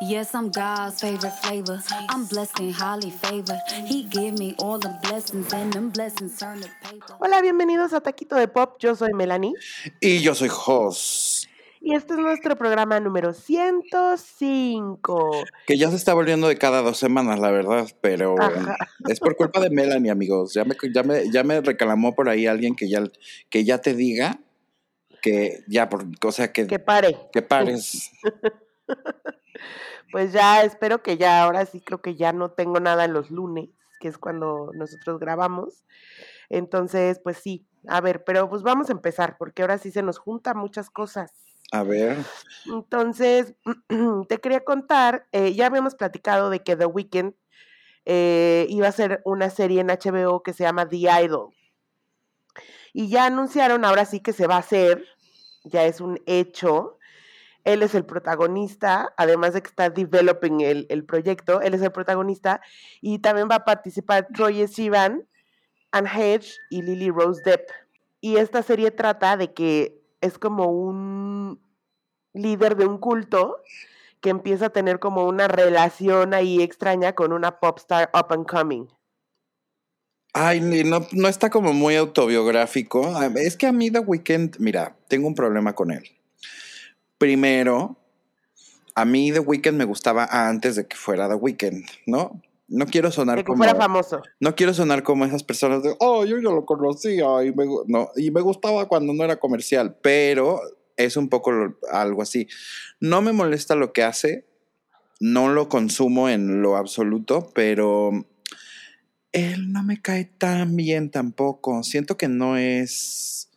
Yes, I'm God's favorite flavor. I'm blessed and highly favored. He give me all the blessings and them blessings turn to paper. Hola, bienvenidos a Taquito de Pop. Yo soy Melanie Y yo soy Jos, y este es nuestro programa número 105. que ya se está volviendo de cada dos semanas, la verdad, pero Ajá. es por culpa de Melanie, amigos. Ya me, ya me, ya me reclamó por ahí alguien que ya, que ya te diga que ya, por, o sea, que, Que pare. que pares. Pues ya espero que ya, ahora sí creo que ya no tengo nada en los lunes, que es cuando nosotros grabamos. Entonces, pues sí, a ver, pero pues vamos a empezar, porque ahora sí se nos juntan muchas cosas. A ver, Entonces, te quería contar, eh, ya habíamos platicado de que The Weeknd eh, iba a ser una serie en HBO que se llama The Idol. Y ya anunciaron, ahora sí que se va a hacer, ya es un hecho. Él es el protagonista, además de que está developing el, el proyecto, él es el protagonista y también va a participar Troye Sivan, Anne Hedge y Lily Rose Depp. Y esta serie trata de que es como un líder de un culto que empieza a tener como una relación ahí extraña con una popstar up and coming. ay, no, no está como muy autobiográfico. A- Es que a mí The Weeknd, mira, tengo un problema con él. Primero, a mí The Weeknd me gustaba antes de que fuera The Weeknd, ¿no? No quiero sonar De que como... fuera famoso. No quiero sonar como esas personas de, oh, yo ya lo conocía y me, gu-". no, y me gustaba cuando no era comercial, pero es un poco lo- algo así. No me molesta lo que hace, no lo consumo en lo absoluto, pero él no me cae tan bien tampoco. Siento que no es,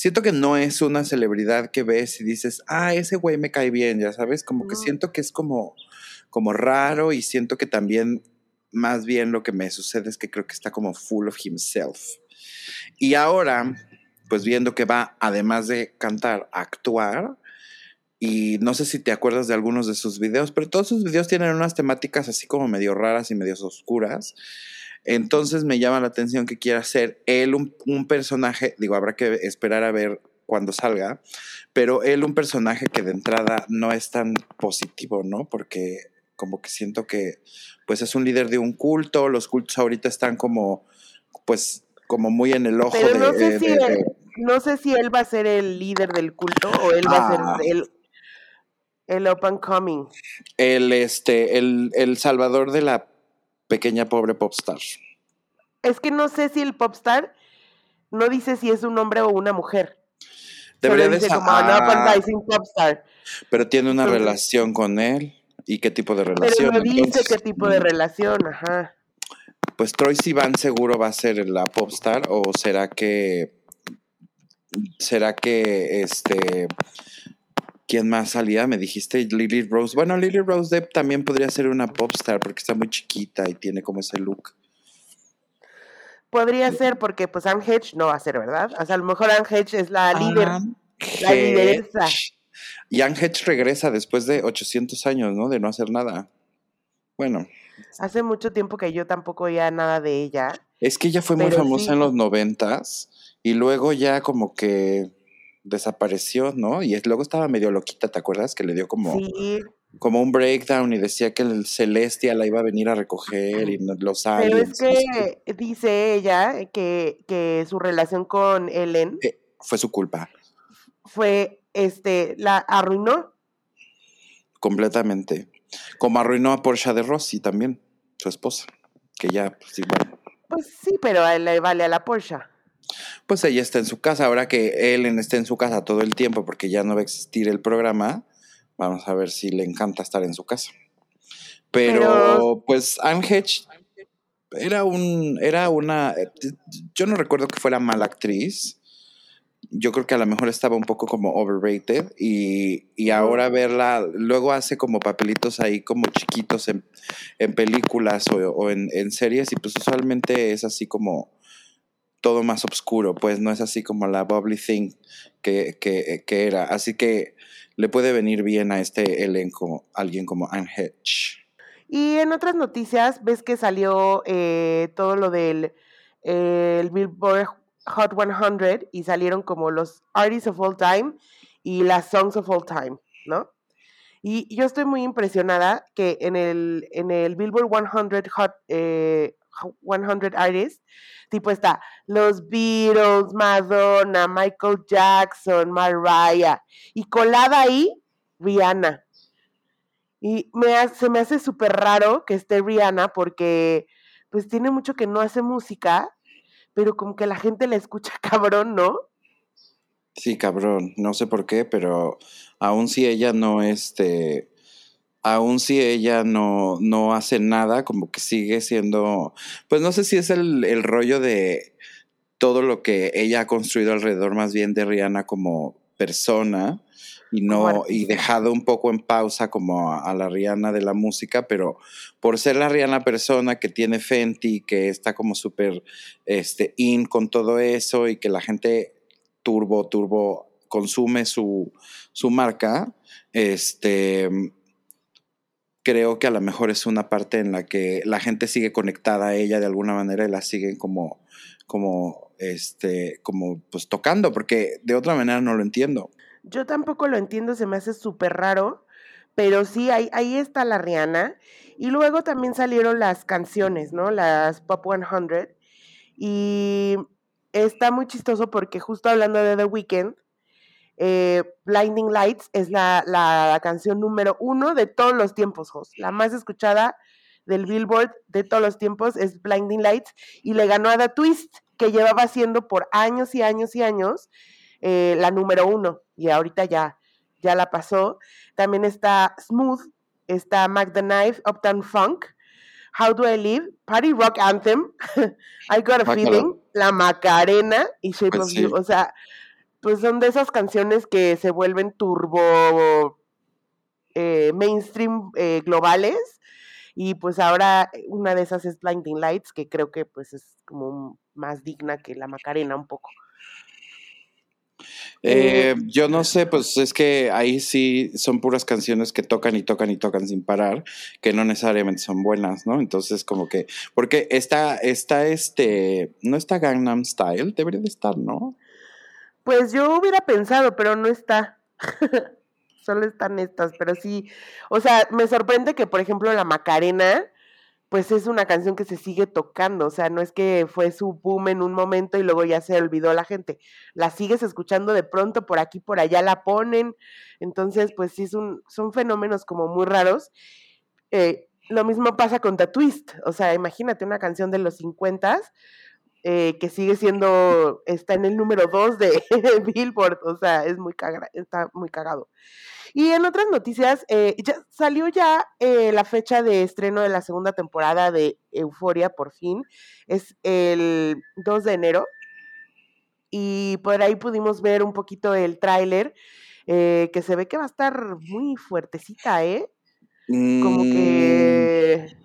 siento que no es una celebridad que ves y dices, ah, ese güey me cae bien, ya sabes, como que siento que es como, como raro y siento que también más bien lo que me sucede es que creo que está como full of himself. Y ahora, pues viendo que va, además de cantar, a actuar, y no sé si te acuerdas de algunos de sus videos, pero todos sus videos tienen unas temáticas así como medio raras y medio oscuras. Entonces me llama la atención que quiera ser él un, un personaje, digo, habrá que esperar a ver cuando salga, pero él un personaje que de entrada no es tan positivo, ¿no? Porque como que siento que pues es un líder de un culto, los cultos ahorita están como pues como muy en el ojo Pero de, no sé de- si de- él- de- No sé si él va a ser el líder del culto o él va Ah. a ser el, el up and coming. el este el, el salvador de la pequeña pobre popstar. Es que no sé si el popstar no dice si es un hombre o una mujer. Debería de dice como ah, rising popstar. pero tiene una Entonces- relación con él y qué tipo de Pero relación. no dice Entonces, qué tipo de mm, relación, ajá. Pues Troy Sivan seguro va a ser la popstar o será que será que este quién más salía me dijiste Lily Rose bueno Lily Rose Depp también podría ser una popstar porque está muy chiquita y tiene como ese look Podría ser porque pues Anne Hedge no va a ser, ¿verdad? O sea, a lo mejor Anne Hedge es la líder. Anne la lideresa. Y Anne Hedge regresa después de 800 años no de no hacer nada bueno Hace mucho tiempo que yo tampoco oía nada de ella. es que ella fue muy famosa sí. en los noventas y luego ya como que desapareció, ¿no? Y es- luego estaba medio loquita, ¿te acuerdas? Que le dio como, Sí, como un breakdown y decía que el Celestia la iba a venir a recoger y no- los pero aliens. es no sé que dice ella que, que su relación con Ellen. Eh, fue su culpa, fue, este, la arruinó. completamente. Como arruinó a Porsche de Rossi también, su esposa, que ya, pues igual. Pues sí, pero a él le vale a la Porsche. Pues ella está en su casa, ahora que Ellen está en su casa todo el tiempo porque ya no va a existir el programa, vamos a ver si le encanta estar en su casa. Pero, Pero- pues Anne Hedge era un, era una, yo no recuerdo que fuera mala actriz. Yo creo que a lo mejor estaba un poco como overrated y, y ahora verla, luego hace como papelitos ahí como chiquitos en, en películas o, o en, en series y pues usualmente es así como todo más oscuro, pues no es así como la bubbly thing que, que, que era. Así que le puede venir bien a este elenco alguien como Anne Hedge. Y en otras noticias, ves que salió eh, todo lo del eh, el Billboard Hot 100 y salieron como los Artists of All Time y las Songs of All Time, ¿no? Y yo estoy muy impresionada que en el, en el Billboard 100 Hot, eh, 100 Artists, tipo está los Beatles, Madonna, Michael Jackson, Mariah, y colada ahí, Rihanna. Y me se me hace súper raro que esté Rihanna porque pues tiene mucho que no hace música, pero como que la gente la escucha cabrón, ¿no? Sí, cabrón, no sé por qué, pero aún si ella no, este, aún si ella no, no hace nada, como que sigue siendo, pues no sé si es el, el rollo de todo lo que ella ha construido alrededor más bien de Rihanna como persona, y no y dejado un poco en pausa como a, la Rihanna de la música, pero por ser la Rihanna persona que tiene Fenty, que está como súper este, in con todo eso y que la gente turbo, turbo consume su, su marca, este, creo que a lo mejor es una parte en la que la gente sigue conectada a ella de alguna manera y la siguen como, como, este, como pues tocando, porque de otra manera no lo entiendo. Yo tampoco lo entiendo, se me hace súper raro, pero sí, ahí, ahí está la Rihanna. Y luego también salieron las canciones, ¿no? Las Pop 100. Y está muy chistoso porque justo hablando de The Weeknd, eh, Blinding Lights es la, la, canción número uno de todos los tiempos, Jos. La más escuchada del Billboard de todos los tiempos es Blinding Lights y le ganó a The Twist, que llevaba siendo por años y años y años eh, la número uno y ahorita ya, ya la pasó. También está Smooth, está Mac the Knife, Uptown Funk, How Do I Live, Party Rock Anthem, I Got a Feeling, La Macarena y Shape pues of You. O sea, pues son de esas canciones que se vuelven turbo eh, mainstream eh, globales. Y pues ahora una de esas es Blinding Lights, que creo que pues es como más digna que la Macarena un poco. Eh, yo no sé, pues es que ahí sí son puras canciones que tocan y tocan y tocan sin parar, que no necesariamente son buenas, ¿no? Entonces, como que, porque está, está este, no está Gangnam Style, debería de estar, ¿no? Pues yo hubiera pensado, pero no está. Solo están estas, pero sí, o sea, me sorprende que, por ejemplo, la Macarena, pues es una canción que se sigue tocando, o sea, no es que fue su boom en un momento y luego ya se olvidó la gente, la sigues escuchando de pronto, por aquí, por allá la ponen, entonces, pues sí, son fenómenos como muy raros. Eh, lo mismo pasa con The Twist, o sea, imagínate una canción de los 50 eh, que sigue siendo, está en el número 2 de Billboard, o sea, es muy está muy cagado. Y en otras noticias, eh, ya salió ya eh, la fecha de estreno de la segunda temporada de Euforia, por fin. Es el 2 de enero. Y por ahí pudimos ver un poquito el tráiler, que se ve que va a estar muy fuertecita, ¿eh? Como que. Mm.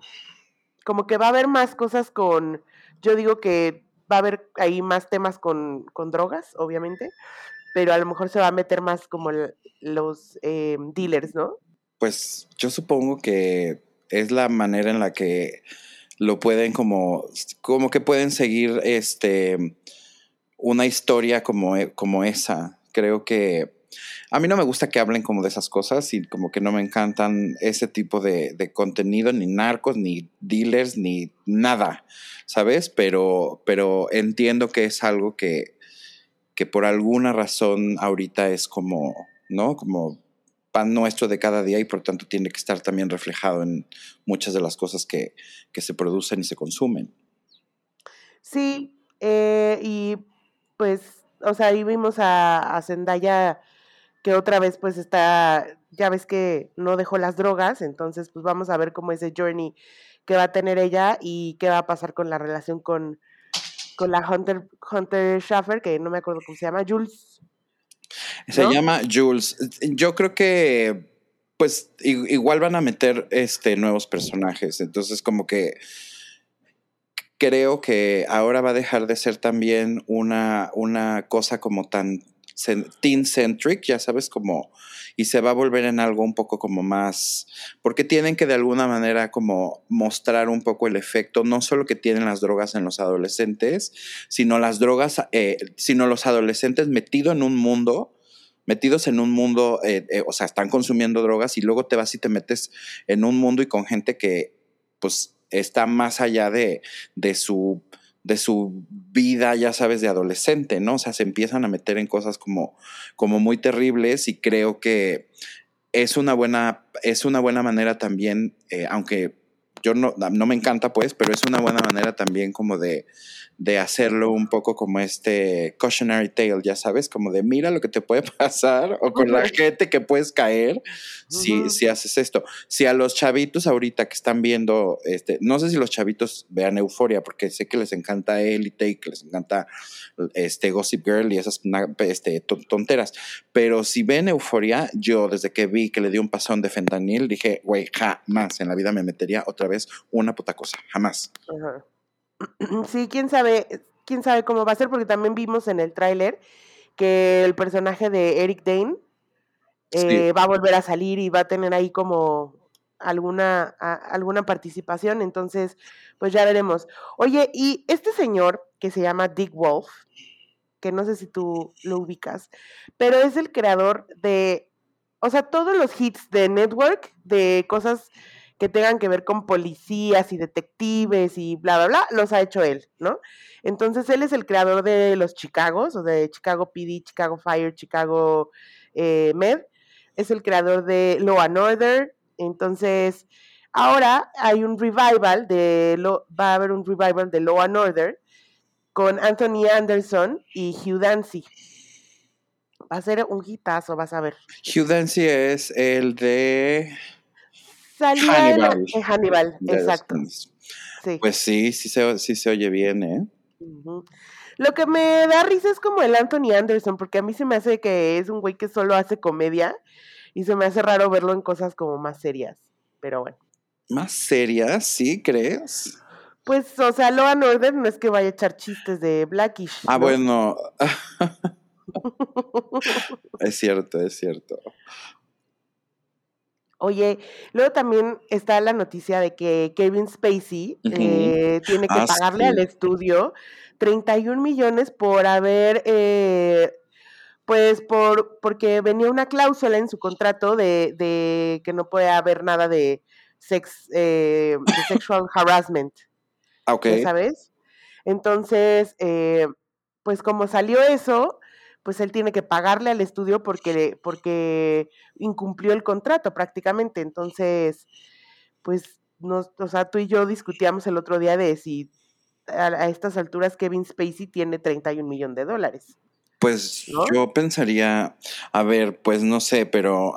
Como que va a haber más cosas con. Yo digo que va a haber ahí más temas con, con drogas, obviamente pero a lo mejor se va a meter más como los eh, dealers, ¿no? Pues yo supongo que es la manera en la que lo pueden como, como que pueden seguir este, una historia como, como esa. Creo que a mí no me gusta que hablen como de esas cosas y como que no me encantan ese tipo de, de contenido, ni narcos, ni dealers, ni nada, ¿sabes? Pero, pero entiendo que es algo que que por alguna razón ahorita es como, ¿no? Como pan nuestro de cada día y por tanto tiene que estar también reflejado en muchas de las cosas que, se producen y se consumen. Sí, eh, y pues, o sea, ahí vimos a, a Zendaya que otra vez pues está, ya ves que no dejó las drogas, entonces pues vamos a ver cómo ese journey que va a tener ella y qué va a pasar con la relación con, con la Hunter, Hunter Schaffer, que no me acuerdo cómo se llama, Jules. Se llama Jules. Yo creo que pues igual van a meter este nuevos personajes. Entonces, como que creo que ahora va a dejar de ser también una, una cosa como tan teen-centric, ya sabes, como, y se va a volver en algo un poco como más, porque tienen que de alguna manera como mostrar un poco el efecto, no solo que tienen las drogas en los adolescentes, sino las drogas, eh, sino los adolescentes metidos en un mundo metidos en un mundo, eh, eh, o sea, están consumiendo drogas y luego te vas y te metes en un mundo y con gente que pues está más allá de, de su de su vida, ya sabes, de adolescente, ¿no? O sea, se empiezan a meter en cosas como, como muy terribles y creo que es una buena, es una buena manera también, eh, aunque yo no, no me encanta pues, pero es una buena manera también como de, de hacerlo un poco como este cautionary tale, ya sabes, como de mira lo que te puede pasar o con la gente que puedes caer si, si haces esto. Si a los chavitos ahorita que están viendo, este, no sé si los chavitos vean Euforia, porque sé que les encanta Elite y que les encanta este Gossip Girl y esas este, tonteras, pero si ven Euforia, yo desde que vi que le dio un pasón de fentanil, dije, güey, jamás en la vida me metería otra vez una puta cosa, jamás. Sí, quién sabe, quién sabe cómo va a ser, porque también vimos en el tráiler que el personaje de Eric Dane eh, va a volver a salir y va a tener ahí como alguna, alguna participación, entonces, pues ya veremos. Oye, y este señor que se llama Dick Wolf, que no sé si tú lo ubicas, pero es el creador de, o sea, todos los hits de Network, de cosas que tengan que ver con policías y detectives y bla, bla, bla, los ha hecho él, ¿no? Entonces él es el creador de los Chicagos, o de Chicago PD, Chicago Fire, Chicago eh, Med, es el creador de Law and Order, entonces ahora hay un revival de, va a haber un revival de Law and Order con Anthony Anderson y Hugh Dancy. Va a ser un hitazo, vas a ver. Hugh Dancy es el de Salió Hannibal. En Hannibal, exacto. Pues sí, sí se, sí se oye bien, ¿eh? Lo que me da risa es como el Anthony Anderson, porque a mí se me hace que es un güey que solo hace comedia y se me hace raro verlo en cosas como más serias, pero bueno. ¿Más serias? ¿Sí? ¿Crees? Pues, o sea, Loan Order no es que vaya a echar chistes de Blackish. Ah, bueno. es cierto, es cierto. Oye, luego también está la noticia de que Kevin Spacey eh, tiene que ah, pagarle al estudio 31 millones por haber, eh, pues por, porque venía una cláusula en su contrato de, de que no puede haber nada de sex, eh, de sexual harassment. Ah. ¿Sabes? Entonces, pues como salió eso, pues él tiene que pagarle al estudio porque, porque incumplió el contrato prácticamente. Entonces, pues, nos, o sea, tú y yo discutíamos el otro día de si a, estas alturas Kevin Spacey tiene 31 millones de dólares. Pues yo pensaría, a ver, pues no sé, pero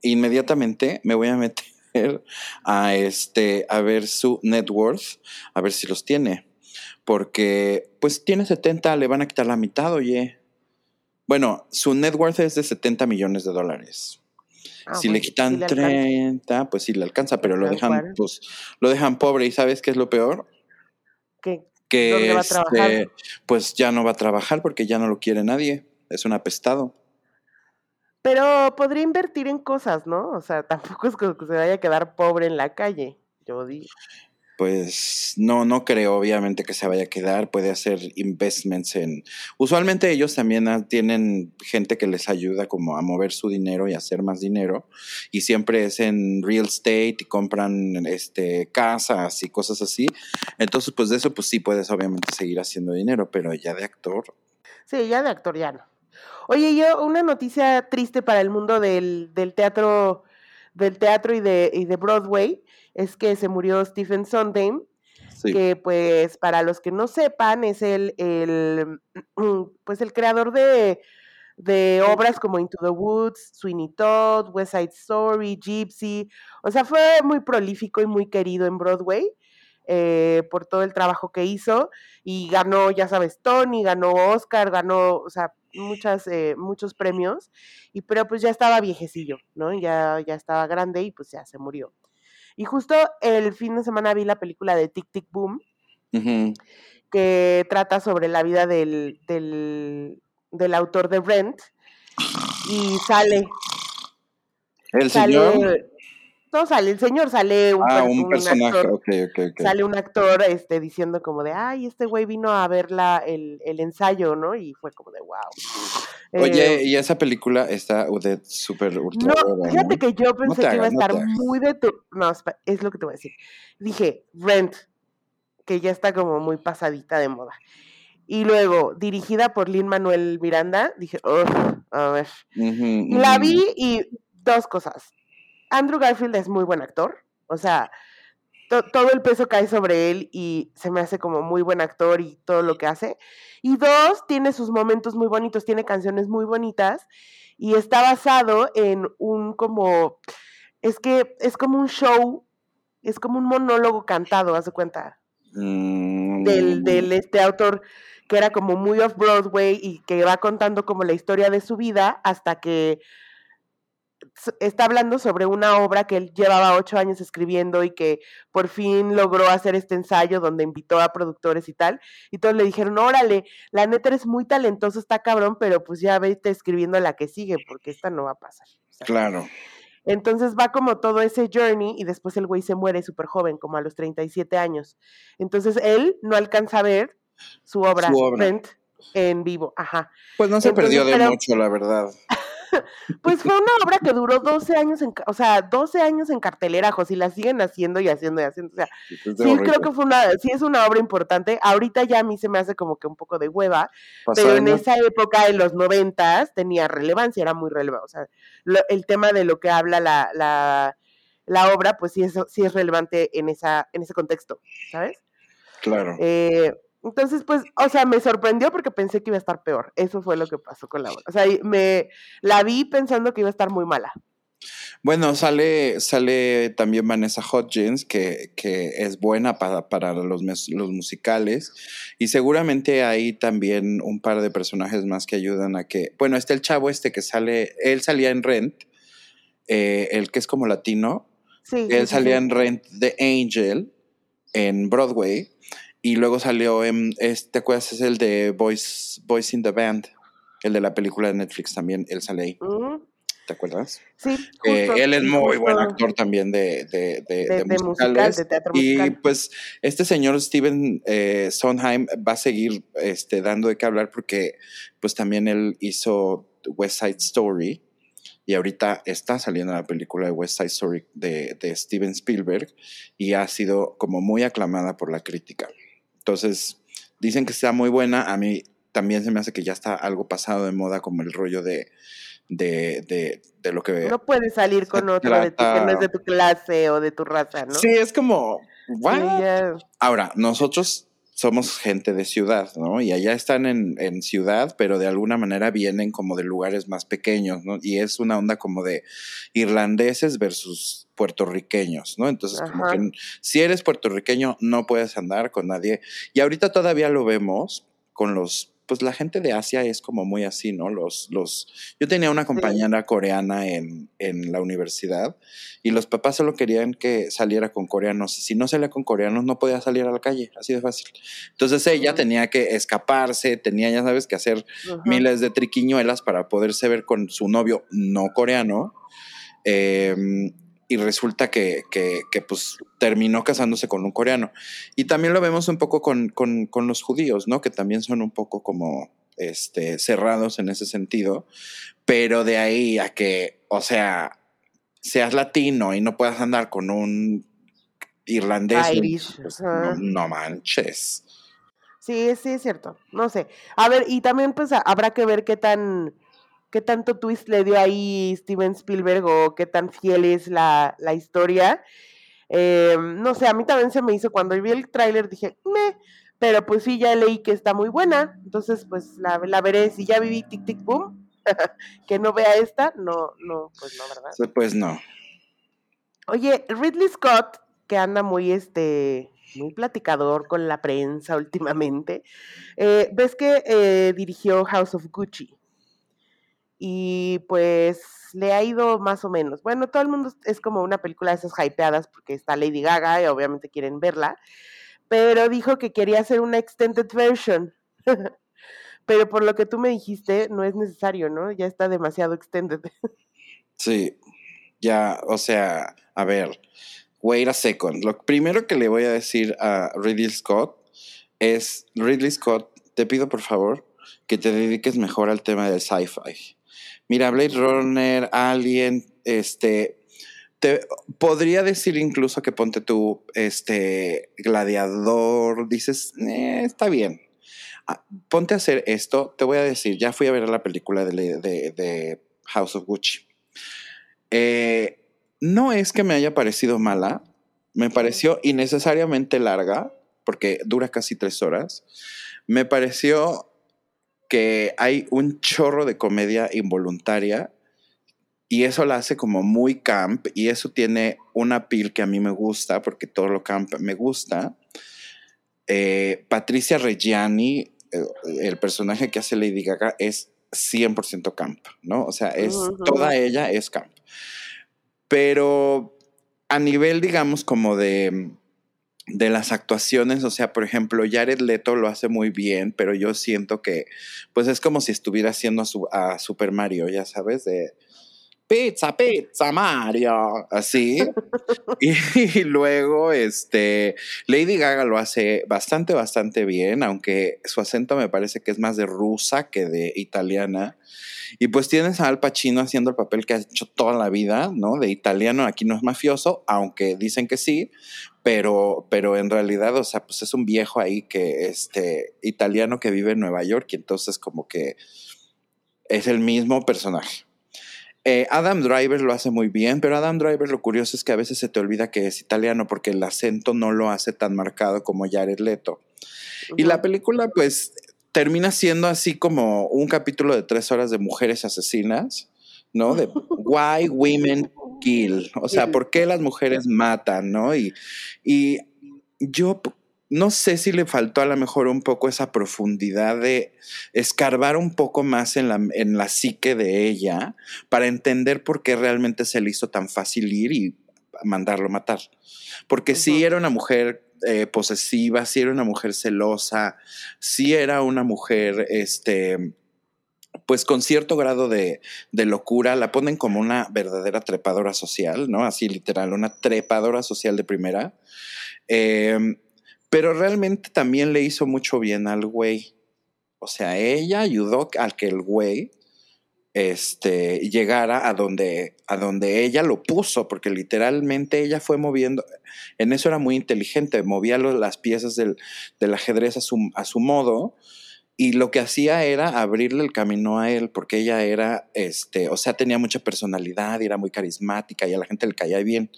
inmediatamente me voy a meter a este, a ver su net worth, a ver si los tiene. Porque, pues tiene 70, le van a quitar la mitad, oye. Bueno, su net worth es de 70 millones de dólares. Ah, si le quitan 30, pues sí le alcanza, pero lo dejan, pues, lo dejan pobre. ¿Y sabes qué es lo peor? ¿Qué? Que este, pues ya no va a trabajar porque ya no lo quiere nadie. Es un apestado. Pero podría invertir en cosas, ¿no? O sea, tampoco es que se vaya a quedar pobre en la calle, yo digo pues no, no creo obviamente que se vaya a quedar, puede hacer investments en... Usualmente ellos también tienen gente que les ayuda como a mover su dinero y hacer más dinero y siempre es en real estate y compran este, casas y cosas así. Entonces pues de eso pues sí puedes obviamente seguir haciendo dinero, pero ya de actor. Sí, ya de actor ya no. Oye, yo una noticia triste para el mundo del, del teatro del teatro y de, y de Broadway es que se murió Stephen Sondheim, que pues para los que no sepan es el, el pues el creador de, de obras como Into the Woods, Sweeney Todd, West Side Story, Gypsy, o sea, fue muy prolífico y muy querido en Broadway. Eh, por todo el trabajo que hizo y ganó, ya sabes, Tony, ganó Oscar, ganó, o sea, muchas, eh, muchos premios, y pero pues ya estaba viejecillo, ¿no? Ya, ya estaba grande y pues ya se murió. Y justo el fin de semana vi la película de Tic Tic Boom, que trata sobre la vida del, del, autor de Rent, y sale... ¿El señor? No sale el señor, sale un, Ah, per- un un personaje, actor, sale un actor este, diciendo como de, ay, este güey vino a ver la, el, el ensayo, ¿no? Y fue como de, wow. Oye, y esa película está de súper ultra No, fíjate ¿no? que yo pensé que iba a no estar muy de tu... No, es lo que te voy a decir. Dije, Rent, que ya está como muy pasadita de moda. Y luego, dirigida por Lin Manuel Miranda, dije, "Ugh, a ver. Y la vi y dos cosas. Andrew Garfield es muy buen actor, o sea, to- todo el peso cae sobre él y se me hace como muy buen actor y todo lo que hace. Y dos, tiene sus momentos muy bonitos, tiene canciones muy bonitas y está basado en un como, es que es como un show, es como un monólogo cantado, haz de cuenta, Mm, del, del este autor que era como muy off Broadway y que va contando como la historia de su vida hasta que está hablando sobre una obra que él llevaba ocho años escribiendo y que por fin logró hacer este ensayo donde invitó a productores y tal. Y todos le dijeron, órale, la neta eres muy talentoso, está cabrón, pero pues ya vete escribiendo la que sigue porque esta no va a pasar. Claro. entonces va como todo ese journey y después el güey se muere súper joven, como a los 37 años. Entonces él no alcanza a ver su obra, Su obra. Rent en vivo. Ajá. Pues no se Entonces, perdió de pero- mucho, la verdad. Pues fue una obra que duró 12 años, en, o sea, 12 años en cartelera, José, y la siguen haciendo y haciendo y haciendo. O sea, sí horrible. creo que fue una, sí es una obra importante. Ahorita ya a mí se me hace como que un poco de hueva, Pasada pero en esa época, en los noventas, tenía relevancia, era muy relevante. O sea, lo- el tema de lo que habla la, la, la obra, pues sí es, sí es relevante en, esa, en ese contexto, ¿sabes? Claro. Eh, entonces, pues, o sea, me sorprendió porque pensé que iba a estar peor. Eso fue lo que pasó con la obra. O sea, me la vi pensando que iba a estar muy mala. Bueno, sale, sale también Vanessa Hudgens, que, que es buena para, para los, los musicales. Y seguramente hay también un par de personajes más que ayudan a que. Bueno, está el chavo este que sale. Él salía en Rent, eh, el que es como latino. Sí, Él sí, salía sí. en Rent The Angel en Broadway. Y luego salió en. ¿Te acuerdas? Es el de Boys, Boys in the Band. El de la película de Netflix también. Él sale ahí. Mm, ¿Te acuerdas? sí, Eh, él es muy buen actor también de, de, de, De, de de musical, teatro y pues este señor Steven eh, Sondheim va a seguir este, dando de qué hablar porque pues también él hizo West Side Story y ahorita está saliendo la película de West Side Story de, de Steven Spielberg y ha sido como muy aclamada por la crítica. Entonces dicen que está muy buena, a mí también se me hace que ya está algo pasado de moda como el rollo de, de, de, de lo que... no puedes salir con otro de tu, que no es de tu clase o de tu raza, ¿no? Sí, es como... Sí, ¿what? ya. Ahora, nosotros somos gente de ciudad, ¿no? Y allá están en, en ciudad, pero de alguna manera vienen como de lugares más pequeños, ¿no? Y es una onda como de irlandeses versus puertorriqueños, ¿no? Entonces, como que si eres puertorriqueño, no puedes andar con nadie. Y ahorita todavía lo vemos con los pues la gente de Asia es como muy así, ¿no? Los, los, yo tenía una compañera coreana en, en la universidad y los papás solo querían que saliera con coreanos. Si no salía con coreanos, no podía salir a la calle, así de fácil. Entonces ella tenía que escaparse, tenía, ya sabes, que hacer miles de triquiñuelas para poderse ver con su novio no coreano. Eh, y resulta que, que, que, pues terminó casándose con un coreano. Y también lo vemos un poco con, con, con, los judíos, ¿no? Que también son un poco como este, cerrados en ese sentido. Pero de ahí a que, o sea, seas latino y no puedas andar con un irlandés, Irish, pues, no, no manches. Sí, sí, es cierto. No sé. A ver, y también pues habrá que ver qué tan, qué tanto twist le dio ahí Steven Spielberg o qué tan fiel es la, la historia. Eh, no sé, a mí también se me hizo, cuando vi el tráiler dije, me, pero pues sí, ya leí que está muy buena, entonces pues la, la veré, si ya viví Tic Tic Boom, que no vea esta, no, no, pues no, ¿verdad? Pues no. Oye, Ridley Scott, que anda muy, este, muy platicador con la prensa últimamente, eh, ves que eh, dirigió House of Gucci y pues le ha ido más o menos. Bueno, todo el mundo es como una película de esas hypeadas porque está Lady Gaga y obviamente quieren verla, pero dijo que quería hacer una extended version. pero por lo que tú me dijiste, no es necesario, ¿no? Ya está demasiado extended. Sí, ya, o sea, a ver, wait a second. Lo primero que le voy a decir a Ridley Scott es, Ridley Scott, te pido por favor que te dediques mejor al tema del sci-fi. Mira, Blade Runner, Alien, este, te podría decir incluso que ponte tú, este, gladiador, dices, eh, está bien. Ah, ponte a hacer esto, te voy a decir, ya fui a ver la película de, de House of Gucci. Eh, no es que me haya parecido mala, me pareció innecesariamente larga, porque dura casi tres horas. Me pareció que hay un chorro de comedia involuntaria y eso la hace como muy camp y eso tiene una piel que a mí me gusta porque todo lo camp me gusta. Eh, Patricia Reggiani, eh, el personaje que hace Lady Gaga, es 100% camp, ¿no? O sea, es, toda ella es camp. Pero a nivel, digamos, como de, de las actuaciones, o sea, por ejemplo, Jared Leto lo hace muy bien, pero yo siento que, pues es como si estuviera haciendo a, a Super Mario, ya sabes, de pizza, pizza, Mario, así. y, luego, este, Lady Gaga lo hace bastante, bastante bien, aunque su acento me parece que es más de rusa que de italiana. Y pues tienes a Al Pacino haciendo el papel que ha hecho toda la vida, ¿no? De italiano, aquí no es mafioso, aunque dicen que sí, pero, pero en realidad, o sea, pues es un viejo ahí que, este, italiano que vive en Nueva York y entonces como que es el mismo personaje. Eh, Adam Driver lo hace muy bien, pero Adam Driver lo curioso es que a veces se te olvida que es italiano porque el acento no lo hace tan marcado como Jared Leto. Y la película, pues, termina siendo así como un capítulo de tres horas de mujeres asesinas, ¿no? De why women kill. O sea, ¿por qué las mujeres matan, no? Y, y yo no sé si le faltó a lo mejor un poco esa profundidad de escarbar un poco más en la, en la psique de ella para entender por qué realmente se le hizo tan fácil ir y mandarlo matar. Porque sí era una mujer eh, posesiva, sí era una mujer celosa, sí era una mujer, este, pues con cierto grado de, de, locura, la ponen como una verdadera trepadora social, ¿no? Así literal, una trepadora social de primera. Eh, pero realmente también le hizo mucho bien al güey. O sea, ella ayudó a que el güey este, llegara a donde, a donde ella lo puso, porque literalmente ella fue moviendo, en eso era muy inteligente, movía las piezas del, del ajedrez a su, a su modo, y lo que hacía era abrirle el camino a él, porque ella era, este, o sea, tenía mucha personalidad y era muy carismática y a la gente le caía bien.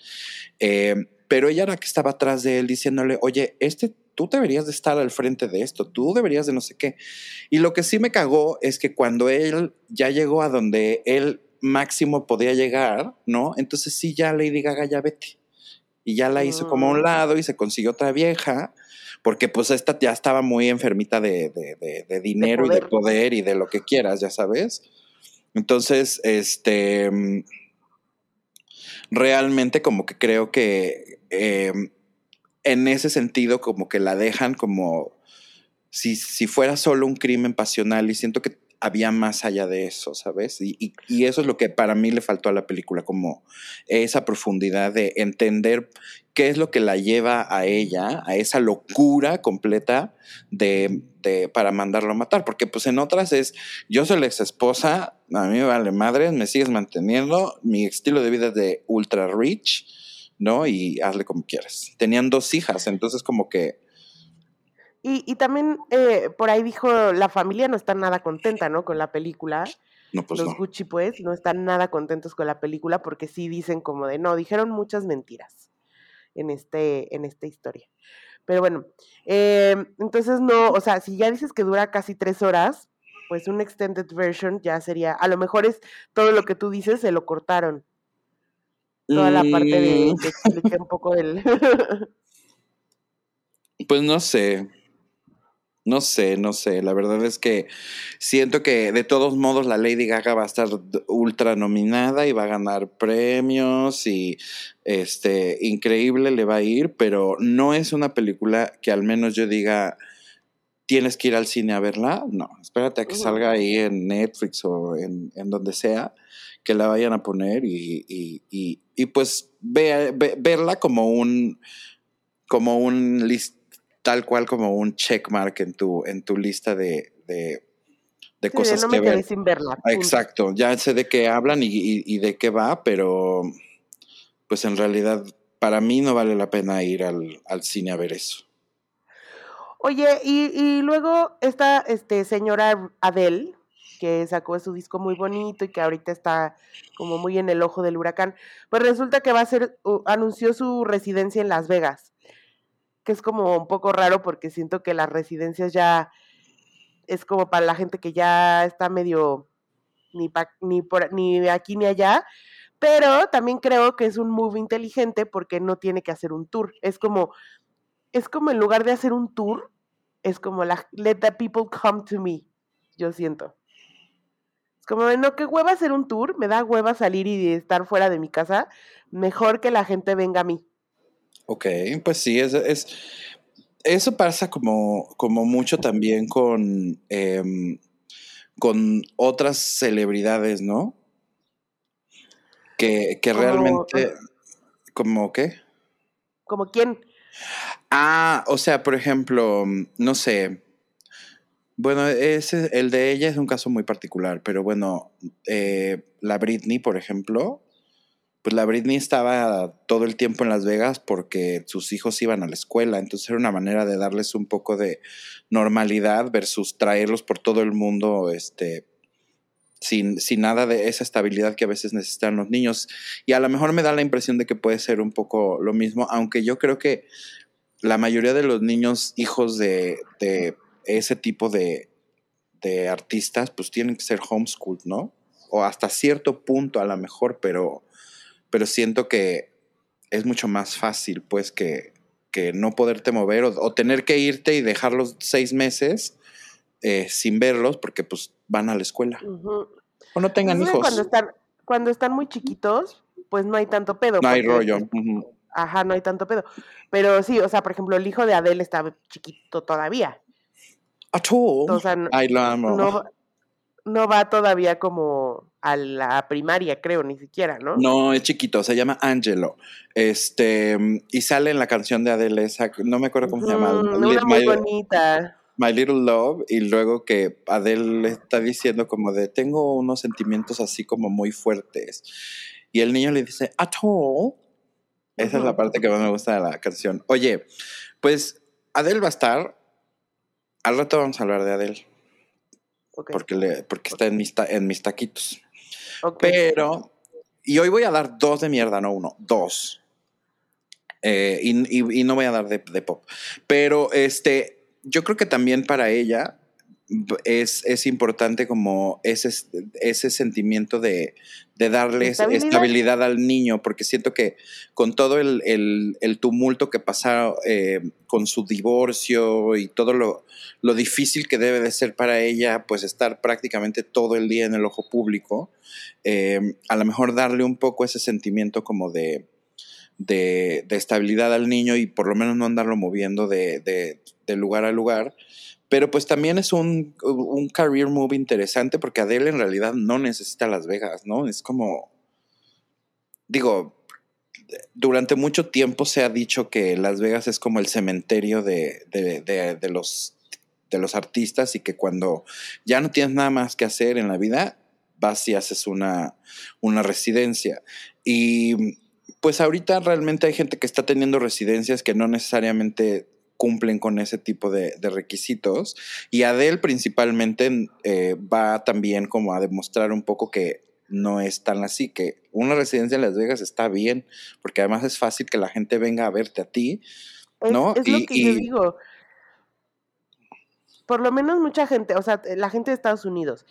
Eh, pero ella era que estaba atrás de él diciéndole, oye, este, tú deberías de estar al frente de esto, tú deberías de no sé qué. Y lo que sí me cagó es que cuando él ya llegó a donde él máximo podía llegar, ¿no? Entonces sí, ya Lady Gaga ya vete. Y ya la hizo como a un mm. lado y se consiguió otra vieja, porque pues esta ya estaba muy enfermita de, de dinero y de poder y de lo que quieras, ya sabes. Entonces, este mm, realmente como que creo que em, en ese sentido como que la dejan como si, si fuera solo un crimen pasional y siento que había más allá de eso, ¿sabes? Y, eso es lo que para mí le faltó a la película, como esa profundidad de entender qué es lo que la lleva a ella, a esa locura completa de, para mandarlo a matar, porque pues en otras es, yo soy la ex esposa, a mí me vale madre, me sigues manteniendo, mi estilo de vida es de ultra rich, ¿no? Y hazle como quieras. Tenían dos hijas, entonces como que y, también eh, por ahí dijo, la familia no está nada contenta, ¿no? Con la película. No, pues Los Gucci, pues, no están nada contentos con la película porque sí dicen como de, no, dijeron muchas mentiras en, este, en esta historia. Pero bueno, eh, entonces no, o sea, si ya dices que dura casi tres horas, pues un extended version ya sería, a lo mejor es todo lo que tú dices, se lo cortaron. Toda la parte de que explique un poco del... pues no sé. No sé, no sé. La verdad es que siento que de todos modos la Lady Gaga va a estar ultra nominada y va a ganar premios y este increíble le va a ir, pero no es una película que al menos yo diga tienes que ir al cine a verla. No, espérate a que salga ahí en Netflix o en, en donde sea, que la vayan a poner y, y, y, y pues ve- ve- verla como un, como un list, tal cual como un checkmark en tu, en tu lista de, de, de Sí, de cosas no que me ver. sin verla. punto. Exacto, ya sé de qué hablan y, y- y de qué va, pero pues en realidad para mí no vale la pena ir al, al cine a ver eso. Oye, y, y luego esta este, señora Adele, que sacó su disco muy bonito y que ahorita está como muy en el ojo del huracán, pues resulta que va a ser, uh, anunció su residencia en Las Vegas, que es como un poco raro porque siento que las residencias ya es como para la gente que ya está medio ni, pa- ni, por, ni aquí ni allá, pero también creo que es un move inteligente porque no tiene que hacer un tour. Es como, es como en lugar de hacer un tour, es como la let the people come to me, yo siento. Es como, no, que hueva hacer un tour, me da hueva salir y estar fuera de mi casa, mejor que la gente venga a mí. Ok, pues sí, es, es- eso pasa como, como mucho también con, em, con otras celebridades, ¿no? Que, que realmente, ¿como qué? Como quién, Ah, o sea, por ejemplo, no sé. Bueno, ese, el de ella es un caso muy particular, pero bueno, eh, la Britney, por ejemplo, pues la Britney estaba todo el tiempo en Las Vegas porque sus hijos iban a la escuela, entonces era una manera de darles un poco de normalidad versus traerlos por todo el mundo, este, sin, sin nada de esa estabilidad que a veces necesitan los niños. Y a lo mejor me da la impresión de que puede ser un poco lo mismo, aunque yo creo que la mayoría de los niños hijos de, de ese tipo de, de artistas, pues tienen que ser homeschooled, ¿no? O hasta cierto punto a lo mejor, pero, pero siento que es mucho más fácil, pues, que, que no poderte mover o, o tener que irte y dejarlos seis meses eh, sin verlos porque pues van a la escuela. O no tengan hijos. Cuando están, cuando están muy chiquitos, pues no hay tanto pedo. No hay rollo. Ajá, no hay tanto pedo. Pero sí, o sea, por ejemplo, el hijo de Adele está chiquito todavía. At all. O sea, no, Ay, lo amo. no, no va todavía como a la primaria, creo, ni siquiera, ¿no? No, es chiquito, se llama Angelo. Este, y sale en la canción de Adele esa, no me acuerdo cómo se llama. Muy My, bonita. My Little Love, y luego que Adele le está diciendo como de, tengo unos sentimientos así como muy fuertes. Y el niño le dice, at all. Esa es la parte que más me gusta de la canción. Oye, pues Adele va a estar, al rato vamos a hablar de Adele, Porque, le, porque está en mis, ta- en mis taquitos. Pero, y hoy voy a dar dos de mierda, no uno, dos. Eh, y, y- y no voy a dar de, de pop. Pero este, yo creo que también para ella es, es importante como ese, ese sentimiento de, de darles ¿Estabilidad? estabilidad al niño, porque siento que con todo el, el- el tumulto que pasa eh, con su divorcio y todo lo, lo difícil que debe de ser para ella, pues estar prácticamente todo el día en el ojo público, eh, a lo mejor darle un poco ese sentimiento como de, de, de estabilidad al niño y por lo menos no andarlo moviendo de, de- de lugar a lugar. Pero pues también es un, un career move interesante porque Adele en realidad no necesita Las Vegas, ¿no? Es como, digo, durante mucho tiempo se ha dicho que Las Vegas es como el cementerio de, de- de- los, de los artistas y que cuando ya no tienes nada más que hacer en la vida, vas y haces una, una residencia. Y pues ahorita realmente hay gente que está teniendo residencias que no necesariamente cumplen con ese tipo de, de requisitos. Y Adele principalmente eh, va también como a demostrar un poco que no es tan así, que una residencia en Las Vegas está bien, porque además es fácil que la gente venga a verte a ti. Es, ¿no? es lo Y- que yo digo. Por lo menos mucha gente, o sea, la gente de Estados Unidos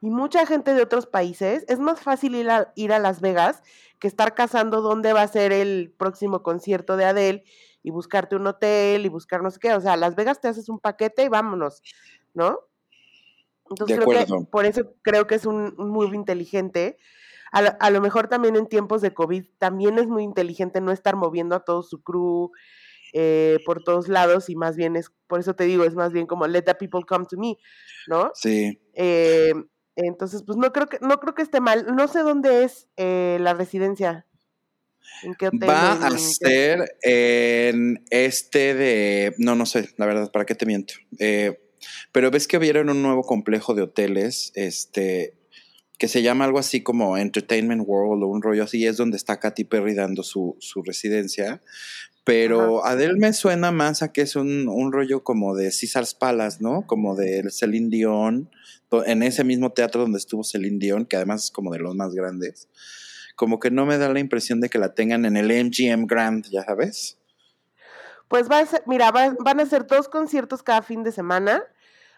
y mucha gente de otros países, es más fácil ir a, ir a Las Vegas que estar cazando dónde va a ser el próximo concierto de Adele y buscarte un hotel y buscar no sé qué. O sea, Las Vegas te haces un paquete y vámonos, ¿no? Entonces De creo que por eso creo que es un, un move inteligente. A lo, a lo mejor también en tiempos de COVID también es muy inteligente no estar moviendo a todo su crew eh, por todos lados y más bien es, por eso te digo, es más bien como let the people come to me, ¿no? Sí. Eh, entonces, pues no creo que, no creo que esté mal. No sé dónde es eh, la residencia. ¿En qué hotel? Va ¿En a ser en este de. No, no sé, la verdad, ¿para qué te miento? Eh, pero ves que vieron un nuevo complejo de hoteles, este, que se llama algo así como Entertainment World o un rollo así, es donde está Katy Perry dando su, su residencia. Pero Adele me suena más a que es un, un rollo como de Caesar's Palace, ¿no? Como de Celine Dion, en ese mismo teatro donde estuvo Celine Dion, que además es como de los más grandes. Como que no me da la impresión de que la tengan en el MGM Grand, ya sabes. Pues va a ser, mira, va- van a ser dos conciertos cada fin de semana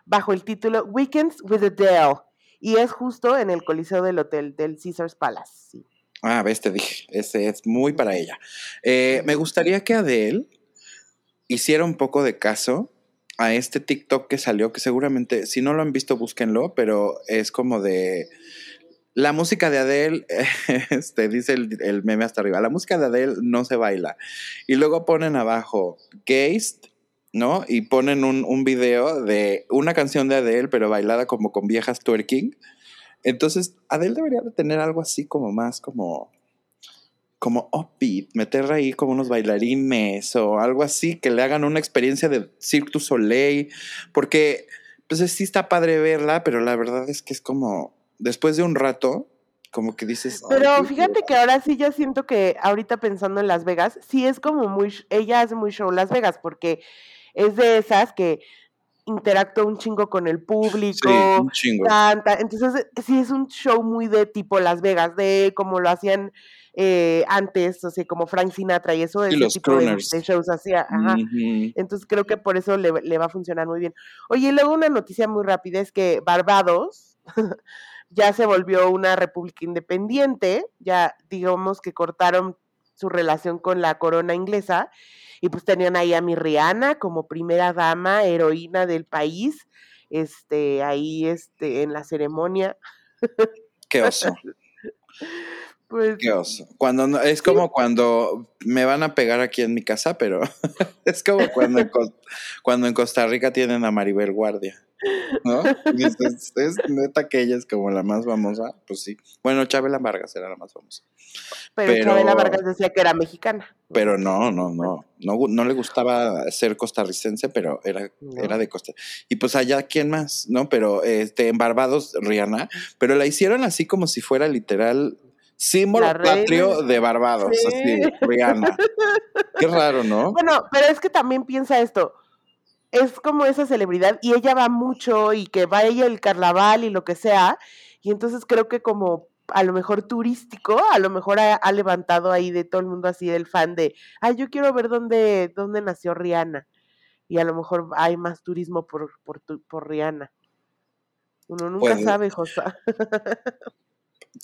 bajo el título Weekends with Adele. Y es justo en el Coliseo del Hotel del Caesars Palace. sí. Ah, ves, te dije, ese es muy para ella. Eh, me gustaría que Adele hiciera un poco de caso a este TikTok que salió, que seguramente, si no lo han visto, búsquenlo, pero es como de la música de Adele, este, dice el, el meme hasta arriba, la música de Adele no se baila. Y luego ponen abajo Gazed, ¿no? Y ponen un, un video de una canción de Adele, pero bailada como con viejas twerking. Entonces, Adele debería de tener algo así como más como como upbeat, meter ahí como unos bailarines o algo así que le hagan una experiencia de Cirque du Soleil, porque pues sí está padre verla, pero la verdad es que es como después de un rato como que dices, "Ay, Pero fíjate que ahora sí yo siento que ahorita pensando en Las Vegas, sí es como muy, ella hace muy show Las Vegas, porque es de esas que interactúa un chingo con el público, Sí, un chingo. canta, entonces sí es un show muy de tipo Las Vegas, de como lo hacían eh, antes, o sea, como Frank Sinatra y eso, Y ese los tipo de, de shows hacía, ajá. Entonces creo que por eso le, le va a funcionar muy bien. Oye, y luego una noticia muy rápida es que Barbados ya se volvió una república independiente, ya digamos que cortaron su relación con la corona inglesa y pues tenían ahí a mi Rihanna como primera dama, heroína del país, este, ahí este, en la ceremonia, Qué oso, pues qué oso. Cuando no- es como cuando me van a pegar aquí en mi casa, pero es como cuando en, cuando en Costa Rica tienen a Maribel Guardia. ¿No? Dices, es neta que ella es como la más famosa, pues sí. Bueno, Chabela Vargas era la más famosa. pero, pero- Chabela Vargas decía que era mexicana. Pero no, no, no, no, no le gustaba ser costarricense, pero era, No. era de Costa. Y pues allá, ¿quién más? ¿No? Pero este, en Barbados, Rihanna, pero la hicieron así como si fuera literal símbolo patrio de Barbados, Sí. así, Rihanna. Qué raro, ¿no? Bueno, pero es que también piensa esto. Es como esa celebridad y ella va mucho y que va ella el carnaval y lo que sea. Y entonces creo que como a lo mejor turístico, a lo mejor ha, ha levantado ahí de todo el mundo así del fan de, ay, yo quiero ver dónde, dónde nació Rihanna. Y a lo mejor hay más turismo por, por, por Rihanna. Uno nunca Puede. sabe, Josa.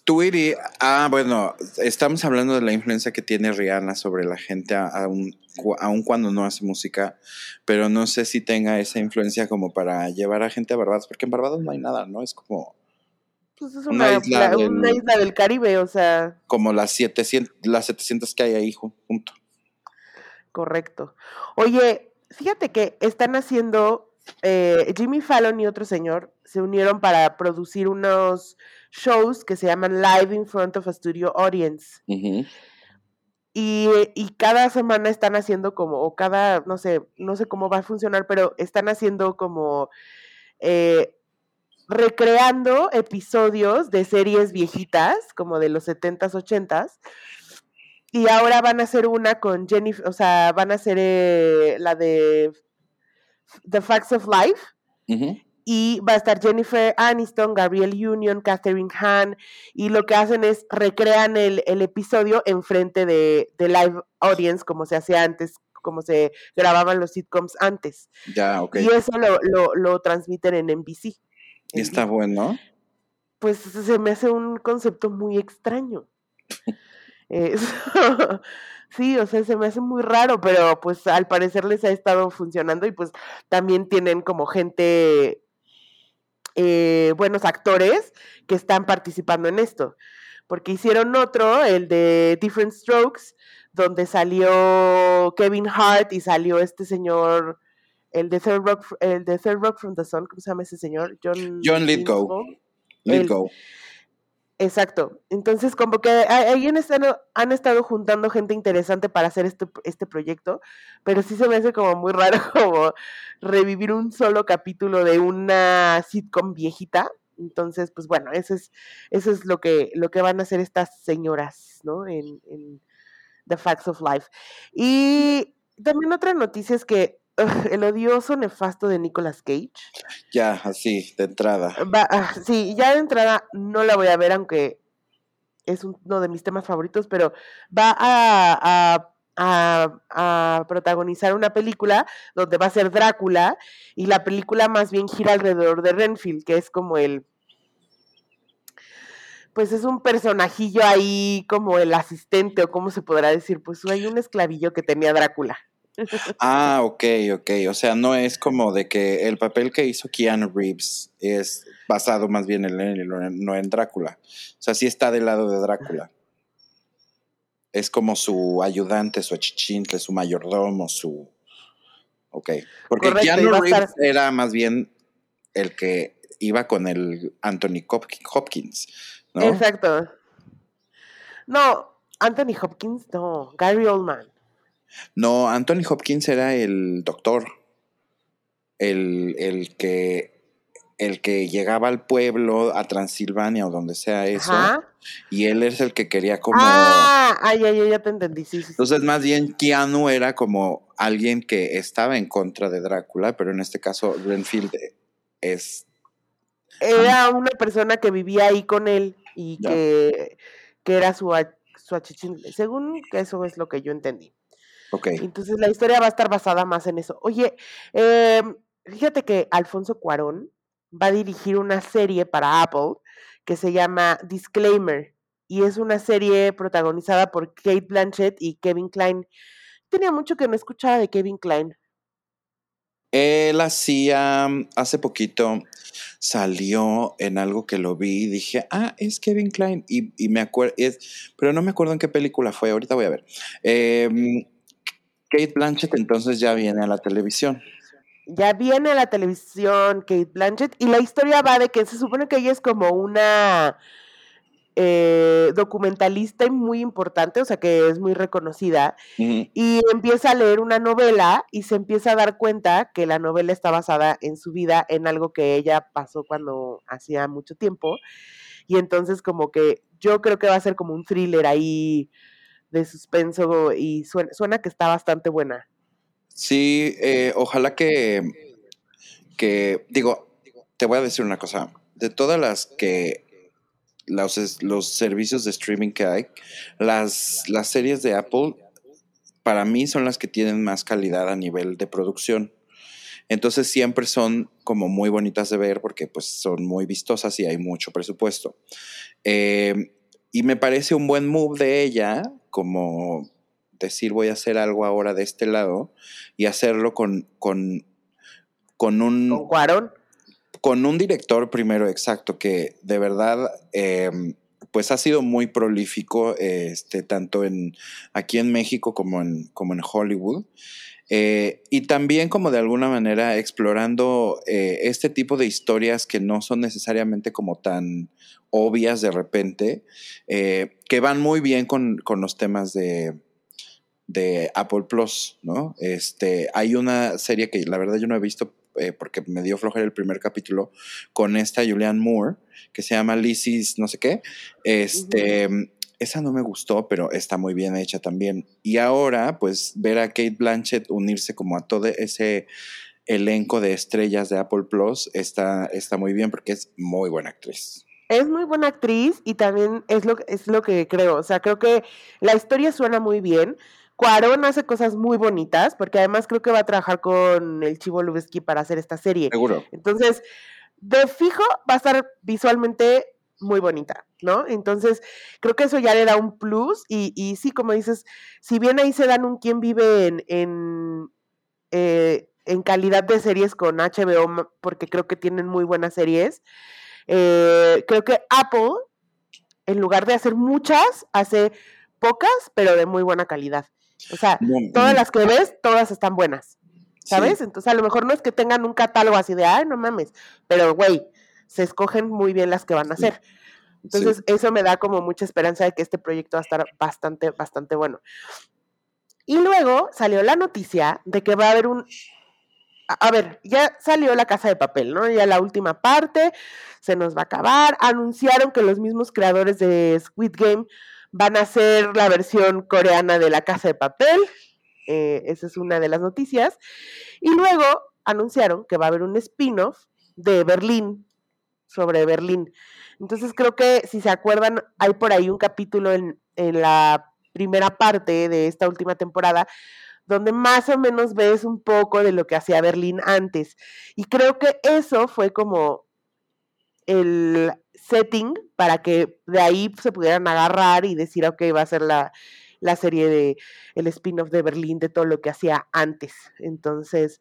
Tweety, ah, bueno, estamos hablando de la influencia que tiene Rihanna sobre la gente, a- aun, cu- aun cuando no hace música, pero no sé si tenga esa influencia como para llevar a gente a Barbados, porque en Barbados no hay nada, ¿no? Es como, Pues es Una una, isla la- una del- isla del Caribe, o sea, como las 700, las 700 que hay ahí ju- junto. Correcto. Oye, fíjate que están haciendo, eh, Jimmy Fallon y otro señor se unieron para producir unos shows que se llaman Live in Front of a Studio Audience. Y, y cada semana están haciendo como, o cada, no sé, no sé cómo va a funcionar, pero están haciendo como, eh, recreando episodios de series viejitas, como de los 70s, 80s. Y ahora van a hacer una con Jennifer, o sea, van a hacer eh, la de The Facts of Life. Ujú. Y va a estar Jennifer Aniston, Gabrielle Union, Catherine Hahn. Y lo que hacen es recrean el, el episodio enfrente de, de live audience, como se hacía antes, como se grababan los sitcoms antes. Ya, ok. Y eso lo, lo, lo transmiten en NBC. Y está bueno. Pues se me hace un concepto muy extraño. Sí, o sea, se me hace muy raro, pero pues al parecer les ha estado funcionando y pues también tienen como gente, eh, buenos actores que están participando en esto. porque hicieron otro, el de Different Strokes, donde salió Kevin Hart y salió este señor, el de Third Rock, el de Third Rock from the Sun, ¿cómo se llama ese señor? John, John Lithgow. Lithgow. Exacto. Entonces, como que ahí han estado, han estado juntando gente interesante para hacer este, este proyecto, pero sí se me hace como muy raro como revivir un solo capítulo de una sitcom viejita. Entonces, pues bueno, eso es, eso es lo que, lo que van a hacer estas señoras, ¿no? En, en The Facts of Life. Y también otra noticia es que el odioso nefasto de Nicolas Cage. Ya, así, de entrada. Ah, sí, ya de entrada no la voy a ver, aunque es uno de mis temas favoritos, pero va a, a, protagonizar una película donde va a ser Drácula y la película más bien gira alrededor de Renfield, que es como el... Pues es un personajillo ahí como el asistente o cómo se podrá decir, pues hay un esclavillo que tenía Drácula. Ah, ok, ok. O sea, no es como de que el papel que hizo Keanu Reeves es basado más bien en él, no en Drácula. O sea, sí está del lado de Drácula. Es como su ayudante, su achichintle, su mayordomo, su... Ok. Porque Keanu Reeves era más bien el que iba con el Anthony Hopkins, ¿no? Exacto. No, Anthony Hopkins, no, Gary Oldman. No, Anthony Hopkins era el doctor. El, el que el que llegaba al pueblo, a Transilvania o donde sea eso, y él es el que quería como... Ah, ay, ay, ya te entendí, sí, Entonces, más bien, Keanu era como alguien que estaba en contra de Drácula, pero en este caso, Renfield es... Era una persona que vivía ahí con él y que, que, era su, su achichín, según que eso es lo que yo entendí. Entonces la historia va a estar basada más en eso. Oye, em, fíjate que Alfonso Cuarón va a dirigir una serie para Apple que se llama Disclaimer y es una serie protagonizada por Kate Blanchett y Kevin Klein. Tenía mucho que no escuchaba de Kevin Klein. Él hacía, hace poquito salió en algo que lo vi y dije, ah, es Kevin Klein. Y, y me acuerdo, pero no me acuerdo en qué película fue, ahorita voy a ver. Eh, Kate Blanchett entonces ya viene a la televisión. Ya viene a la televisión Kate Blanchett y la historia va de que se supone que ella es como una eh, documentalista muy importante, o sea que es muy reconocida, y empieza a leer una novela y se empieza a dar cuenta que la novela está basada en su vida, en algo que ella pasó cuando hacía mucho tiempo, y entonces como que yo creo que va a ser como un thriller ahí de suspenso y suena, que está bastante buena. Sí, eh, ojalá que, que, digo, te voy a decir una cosa, de todas las que, los, los servicios de streaming que hay, las, las series de Apple, para mí son las que tienen más calidad a nivel de producción. Entonces siempre son como muy bonitas de ver porque pues son muy vistosas y hay mucho presupuesto. Eh, y me parece un buen move de ella, como decir voy a hacer algo ahora de este lado y hacerlo con, con, con un... ¿Con Cuarón? Con un director primero, exacto, que de verdad... Em, pues ha sido muy prolífico, este, tanto en, aquí en México como en, como en Hollywood. Eh, y también como de alguna manera explorando eh, este tipo de historias que no son necesariamente como tan obvias de repente, eh, que van muy bien con, los temas de, de, Apple Plus, ¿no? Este, hay una serie que la verdad yo no he visto porque me dio flojera el primer capítulo con esta Julianne Moore, que se llama Lizzie's no sé qué. Este, esa no me gustó, pero está muy bien hecha también. Y ahora, pues, ver a Kate Blanchett unirse como a todo ese elenco de estrellas de Apple Plus está, está muy bien porque es muy buena actriz. Es muy buena actriz y también es lo, es lo que creo. O sea, creo que la historia suena muy bien. Cuarón hace cosas muy bonitas, porque además creo que va a trabajar con el Chivo Lubezki para hacer esta serie. Seguro. Entonces, de fijo va a estar visualmente muy bonita, ¿no? Entonces, creo que eso ya le da un plus y, y sí, como dices, si bien ahí se dan un quien vive en, en, eh, en calidad de series con HBO, porque creo que tienen muy buenas series, eh, creo que Apple en lugar de hacer muchas, hace pocas, pero de muy buena calidad. O sea, todas las que ves, todas están buenas, sí. ¿sabes? Entonces, a lo mejor no es que tengan un catálogo así de, ay, no mames, pero güey, se escogen muy bien las que van a hacer. Entonces, eso me da como mucha esperanza de que este proyecto va a estar bastante, bastante bueno. Y luego salió la noticia de que va a haber un... A a ver, ya salió la casa de papel, ¿no? Ya la última parte se nos va a acabar. Anunciaron que los mismos creadores de Squid Game van a hacer la versión coreana de la casa de papel. Eh, esa es una de las noticias. Y luego anunciaron que va a haber un spin-off de Berlín, sobre Berlín. Entonces creo que si se acuerdan, hay por ahí un capítulo en, en la primera parte de esta última temporada donde más o menos ves un poco de lo que hacía Berlín antes. Y creo que eso fue como el setting para que de ahí se pudieran agarrar y decir, ok, va a ser la, la serie de el spin-off de Berlín de todo lo que hacía antes. Entonces,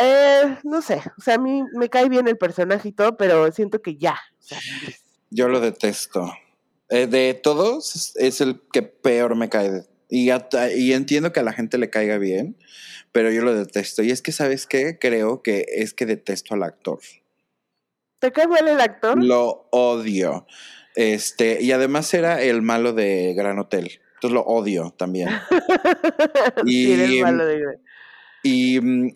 eh, no sé, o sea, a mí me cae bien el personaje y todo, pero siento que ya. o sea, Yo lo detesto. Eh, de todos, es- el que peor me cae. Y, entiendo que a la gente le caiga bien, pero yo lo detesto. Y es que, ¿sabes qué? Creo que es que detesto al actor. ¿Te cae mal el actor? Lo odio. Este, y además era el malo de Gran Hotel. Entonces lo odio también. sí, Y, malo de- Y mm,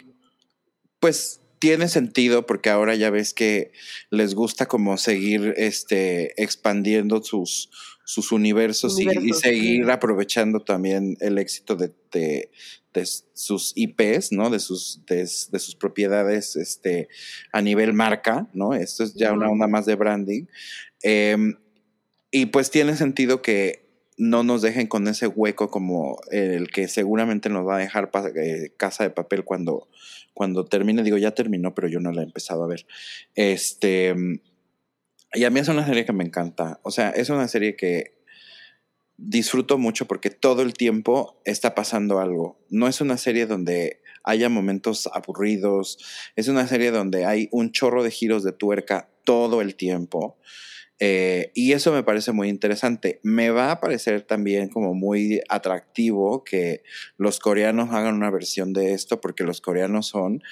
pues tiene sentido porque ahora ya ves que les gusta como seguir este expandiendo sus, sus universos, y- seguir sí. aprovechando también el éxito de, de- de sus IPs, ¿no? De sus, de, de sus propiedades este, a nivel marca, ¿no? Esto es ya una onda más de branding. Em, y pues tiene sentido que no nos dejen con ese hueco como el que seguramente nos va a dejar eh, Casa de Papel cuando, cuando termine. Digo, ya terminó, pero yo no la he empezado a ver. Este, y a mí es una serie que me encanta. O sea, es una serie que disfruto mucho porque todo el tiempo está pasando algo. No es una serie donde haya momentos aburridos. Es una serie donde hay un chorro de giros de tuerca todo el tiempo. Eh, y eso me parece muy interesante. Me va a parecer también como muy atractivo que los coreanos hagan una versión de esto porque los coreanos son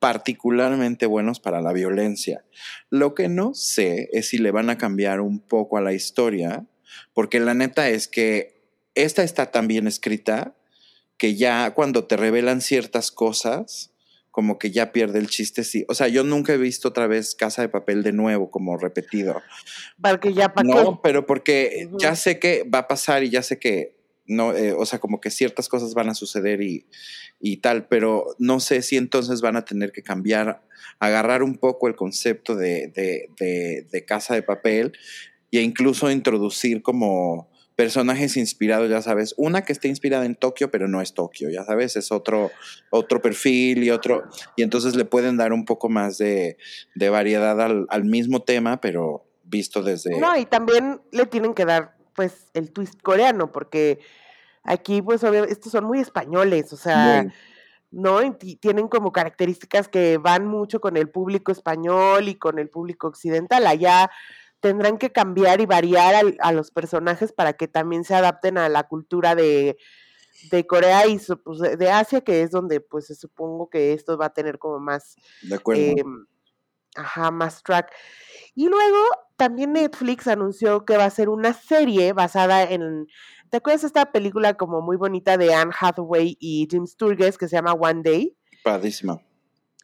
particularmente buenos para la violencia. Lo que no sé es si le van a cambiar un poco a la historia, porque la neta es que esta está tan bien escrita que ya cuando te revelan ciertas cosas, como que ya pierde el chiste. Sí. O sea, yo nunca he visto otra vez Casa de Papel de nuevo, como repetido. Para que ya, ¿para No, pero porque ya sé que va a pasar y ya sé que no, eh, o sea, como que ciertas cosas van a suceder y, y tal, pero no sé si entonces van a tener que cambiar, agarrar un poco el concepto de, de, de, de casa de papel e incluso introducir como personajes inspirados, ya sabes, una que esté inspirada en Tokio, pero no es Tokio, ya sabes, es otro, otro perfil y otro, y entonces le pueden dar un poco más de, de variedad al, al mismo tema, pero visto desde... No, y también le tienen que dar, pues, el twist coreano, porque aquí, pues, obviamente, estos son muy españoles, o sea, ¿no? Y ti- tienen como características que van mucho con el público español y con el público occidental. Allá tendrán que cambiar y variar al- a los personajes para que también se adapten a la cultura de, de Corea y pues, de Asia, que es donde, pues, se supongo que esto va a tener como más de acuerdo. em, ajá, más track. Y luego también Netflix anunció que va a ser una serie basada en. ¿Te acuerdas de esta película como muy bonita de Anne Hathaway y Jim Sturgess que se llama One Day? Padrísima.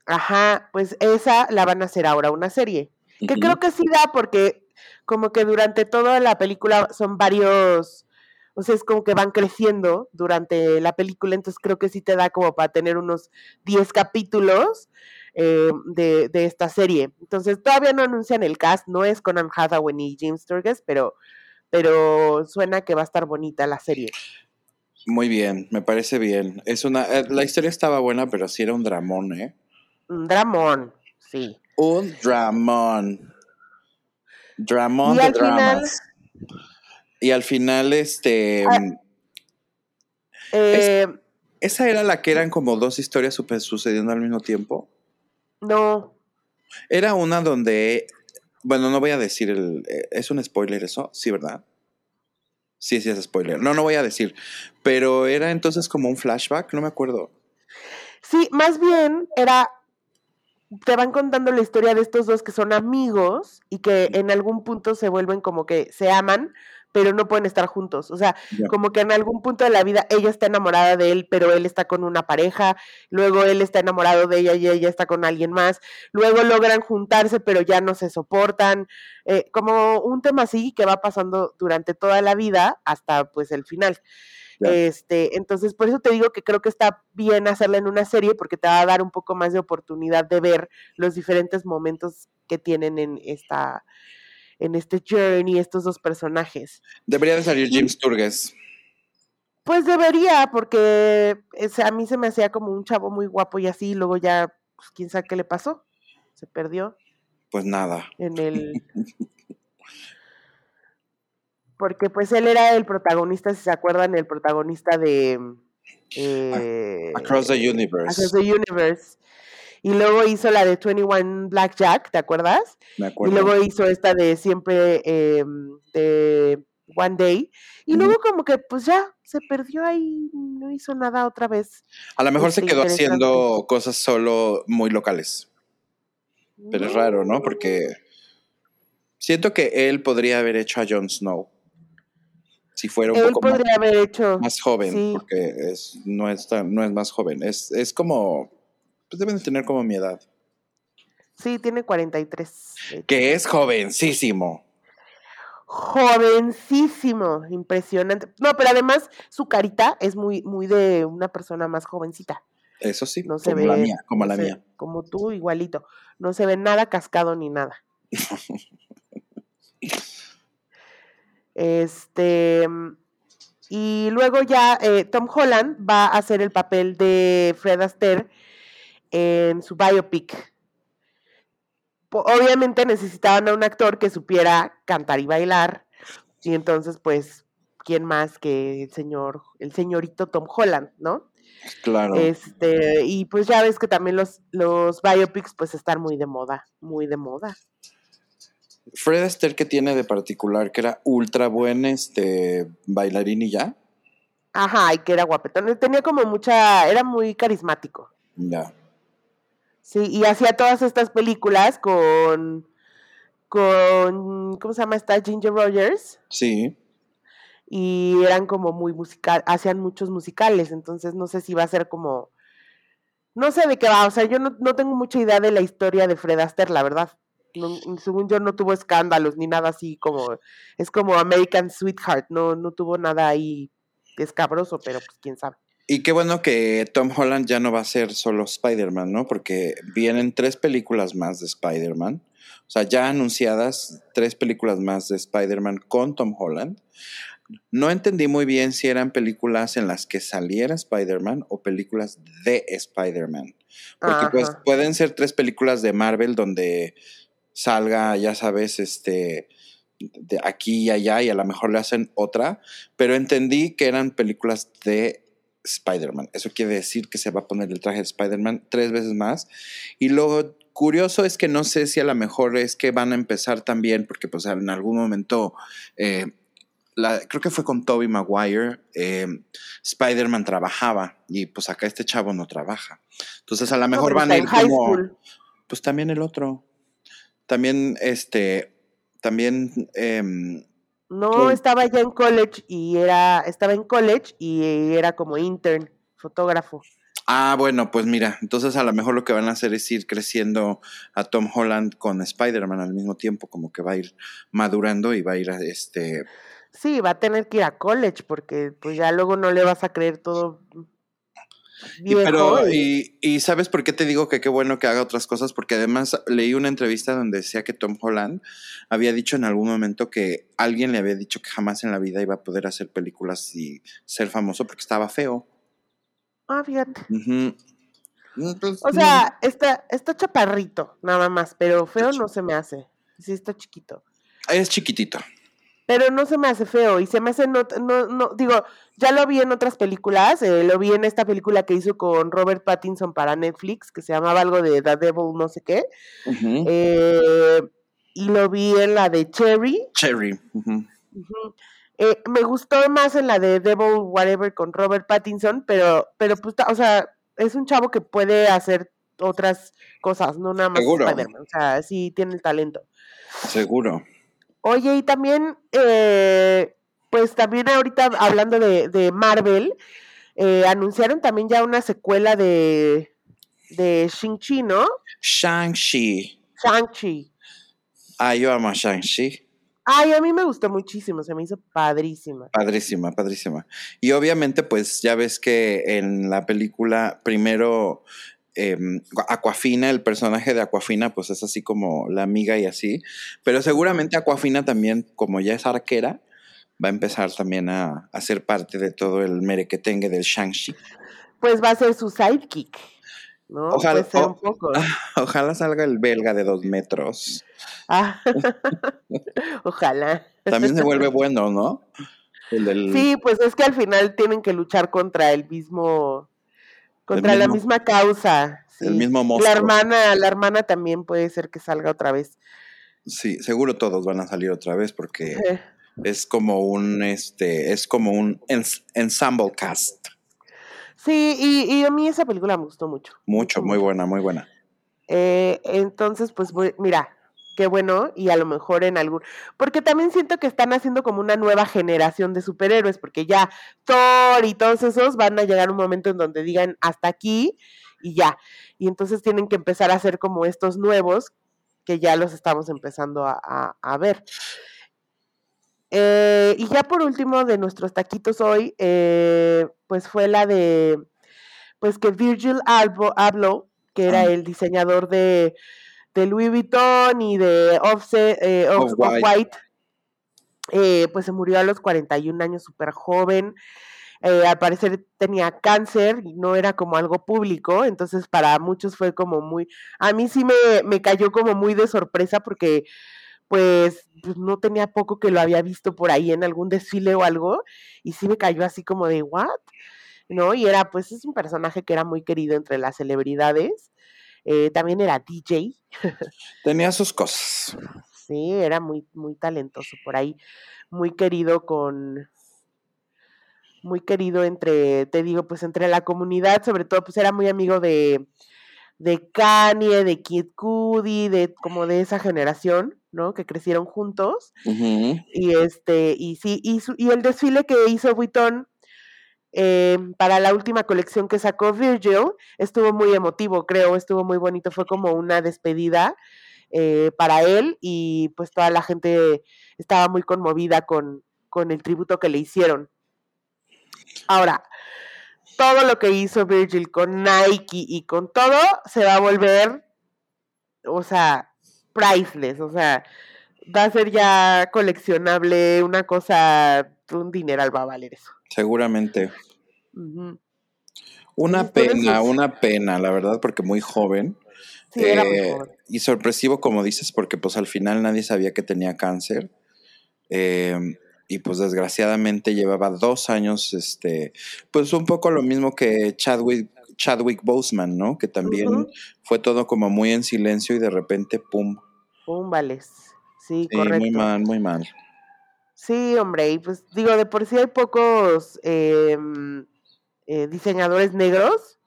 Ajá, pues esa la van a hacer ahora una serie. Que creo que sí da porque como que durante toda la película son varios, o sea, es como que van creciendo durante la película, entonces creo que sí te da como para tener unos 10 capítulos eh, de, de esta serie. Entonces todavía no anuncian el cast, no es con Anne Hathaway ni Jim Sturgess, pero, pero suena que va a estar bonita la serie. Muy bien, me parece bien. Es una, eh, la historia estaba buena, pero sí era un dramón, ¿eh? Un dramón, sí. Un dramón. Dramón Y de al final- dramas. Y al final, este. Ah. Eh, Esa era la que eran como dos historias super sucediendo al mismo tiempo. no, Era una donde. Bueno, no voy a decir el. eh, ¿Es un spoiler eso? Sí, ¿verdad? Sí, sí, es spoiler. No, no voy a decir. Pero era entonces como un flashback, no me acuerdo. Sí, más bien era. Te van contando la historia de estos dos que son amigos y que en algún punto se vuelven como que se aman, pero no pueden estar juntos. O sea, como que en algún punto de la vida ella está enamorada de él, pero él está con una pareja, luego él está enamorado de ella y ella está con alguien más, luego logran juntarse, pero ya no se soportan, eh, como un tema así que va pasando durante toda la vida hasta pues el final. Este, entonces, por eso te digo que creo que está bien hacerla en una serie porque te va a dar un poco más de oportunidad de ver los diferentes momentos que tienen en esta en este journey estos dos personajes. Debería de salir Jim Sturges. Pues debería, porque a mí se me hacía como un chavo muy guapo y así, y luego ya, pues, quién sabe qué le pasó. Se perdió Pues nada. en el... Porque pues él era el protagonista, si se acuerdan, el protagonista de... eh, Across the Universe. Across the Universe. Y luego hizo la de 21 Blackjack, ¿te acuerdas? Me Y acuerdo. luego hizo esta de siempre eh, de One Day. Y luego como que pues ya se perdió ahí, no hizo nada otra vez. A lo mejor se este, quedó interesante. haciendo cosas solo muy locales. Pero es raro, ¿no? Porque siento que él podría haber hecho a Jon Snow. Si fuera un Él poco más, podría haber hecho... más joven, sí. porque es, no, es tan- no es más joven. Es, es como. Pues deben de tener como mi edad. Sí, tiene 43. de hecho. Que es jovencísimo. Jovencísimo, impresionante. No, pero además su carita es muy, muy de una persona más jovencita. Eso sí, No se como ve. la mía, como no la se- mía. Como tú, igualito. No se ve nada cascado ni nada. Este. Y luego ya eh, Tom Holland va a hacer el papel de Fred Astaire en su biopic. Obviamente necesitaban a un actor que supiera cantar y bailar. Y entonces, pues, ¿quién más que el señor, el señorito Tom Holland, ¿no? Claro. Este, y pues ya ves que también los, los biopics pues están muy de moda, muy de moda. Fred Astaire, que tiene de particular? Que era ultra buen este, bailarín y ya. Ajá, y que era guapetón. Tenía como mucha, era muy carismático. Ya. Sí, y hacía todas estas películas con, con, ¿cómo se llama esta? Ginger Rogers. Sí. Y eran como muy musical, hacían muchos musicales, entonces no sé si va a ser como, no sé de qué va, o sea, yo no, no tengo mucha idea de la historia de Fred Astaire, la verdad. No- según yo no tuvo escándalos ni nada así como, es como American Sweetheart, no, no tuvo nada ahí escabroso, pero pues quién sabe. Y qué bueno que Tom Holland ya no va a ser solo Spider-Man, ¿no? Porque vienen tres películas más de Spider-Man. O sea, ya anunciadas tres películas más de Spider-Man con Tom Holland. No entendí muy bien si eran películas en las que saliera Spider-Man o películas de Spider-Man. Porque pues pueden ser tres películas de Marvel donde salga, ya sabes, este de aquí y allá y a lo mejor le hacen otra, pero entendí que eran películas de Spider-Man. Eso quiere decir que se va a poner el traje de Spider-Man tres veces más. Y lo curioso es que no sé si a lo mejor es que van a empezar también, porque pues en algún momento, eh, la- creo que fue con Toby Maguire, eh, Spider-Man trabajaba y pues acá este chavo no trabaja. Entonces a lo mejor van a ir como... Pues también el otro. También, este, también, em, No, ¿Quién? estaba ya en college y era, estaba en college y era como intern, fotógrafo. ah, bueno, pues mira, entonces a lo mejor lo que van a hacer es ir creciendo a Tom Holland con Spider-Man al mismo tiempo, como que va a ir madurando y va a ir a este, Sí, va a tener que ir a college porque pues ya luego no le vas a creer todo Y, pero, y- y, ¿sabes por qué te digo que qué bueno que haga otras cosas? Porque además leí una entrevista donde decía que Tom Holland había dicho en algún momento que alguien le había dicho que jamás en la vida iba a poder hacer películas y ser famoso porque estaba feo. Ah, fíjate. O sea, está, está chaparrito, nada más, pero feo no se me hace. Sí, está chiquito. es chiquitito. Pero no se me hace feo y se me hace, no, no, no digo, ya lo vi en otras películas, eh, lo vi en esta película que hizo con Robert Pattinson para Netflix, que se llamaba algo de The Devil no sé qué, eh, y lo vi en la de Cherry, Cherry. Eh, me gustó más en la de Devil Whatever con Robert Pattinson, pero, pero pues, o sea, es un chavo que puede hacer otras cosas, no nada más Seguro. Spider-Man. O sea, sí tiene el talento. Seguro. Oye, y también, eh, pues también ahorita hablando de, de Marvel, eh, anunciaron también ya una secuela de, de Shang-Chi, ¿no? Shang-Chi. Shang-Chi. Ah, yo amo a Shang-Chi. Ay, a mí me gustó muchísimo, se me hizo padrísima. Padrísima, padrísima. Y obviamente, pues ya ves que en la película, primero, eh, Aquafina, el personaje de Aquafina, pues es así como la amiga y así. Pero seguramente Aquafina también, como ya es arquera, va a empezar también a, a ser parte de todo el merequetengue del Shang-Chi. Pues va a ser su sidekick, ¿no? Ojalá- o- un poco. Ojalá salga el belga de dos metros. Ah, Ojalá. También se vuelve bueno, ¿no? El del- Sí, pues es que al final tienen que luchar contra el mismo, contra la misma causa. el mismo La monstruo. hermana, la hermana también puede ser que salga otra vez. Sí, seguro todos van a salir otra vez porque es como un este es como un ens- ensemble cast Sí, y, y a mí esa película me gustó mucho. mucho muy buena muy buena Eh, entonces, pues voy- mira, qué bueno, y a lo mejor en algún, porque también siento que están haciendo como una nueva generación de superhéroes, porque ya Thor y todos esos van a llegar un momento en donde digan hasta aquí y ya, y entonces tienen que empezar a hacer como estos nuevos que ya los estamos empezando a, a- a ver. Eh, y ya por último de nuestros taquitos hoy, eh, pues fue la de, pues que Virgil Abloh, Abloh, que era Ah. el diseñador de, de Louis Vuitton y de Offset, eh, Off- Off-White. Off-White, eh, pues se murió a los 41 años, súper joven. Eh, al parecer tenía cáncer y no era como algo público, entonces para muchos fue como muy, a mí sí me, me cayó como muy de sorpresa porque pues, pues, no tenía poco que lo había visto por ahí en algún desfile o algo y sí me cayó así como de, ¿what? ¿No? Y era, pues es un personaje que era muy querido entre las celebridades, eh, también era DJ, tenía sus cosas Sí, era muy, muy talentoso por ahí, muy querido con, muy querido entre, te digo, pues entre la comunidad, sobre todo, pues era muy amigo de, de Kanye, de Kid Cudi, de como de esa generación, ¿no? Que crecieron juntos. Y este, y sí, y, su- y el desfile que hizo Vuitton eh, para la última colección que sacó Virgil estuvo muy emotivo, creo, estuvo muy bonito, fue como una despedida eh, para él y pues toda la gente estaba muy conmovida con, con el tributo que le hicieron. Ahora, todo lo que hizo Virgil con Nike y con todo se va a volver, o sea, priceless, o sea, va a ser ya coleccionable, una cosa, un dineral va a valer eso. Seguramente. Una pena una pena la verdad porque muy joven Sí, era muy Eh, joven. y sorpresivo como dices porque pues al final nadie sabía que tenía cáncer Eh, y pues desgraciadamente llevaba dos años este pues un poco lo mismo que Chadwick Chadwick Boseman no que también fue todo como muy en silencio y de repente pum. Un vales. Sí, Sí, correcto. muy mal muy mal Sí, hombre, y pues digo, de por sí hay pocos em, eh, diseñadores negros.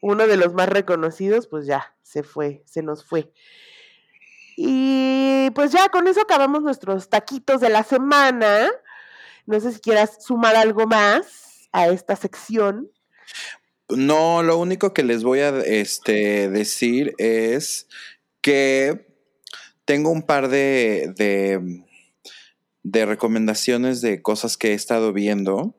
Uno de los más reconocidos, pues ya, se fue, se nos fue. Y pues ya con eso acabamos nuestros taquitos de la semana. No sé si quieras sumar algo más a esta sección. No, lo único que les voy a este, decir es que tengo un par de, de, de recomendaciones de cosas que he estado viendo.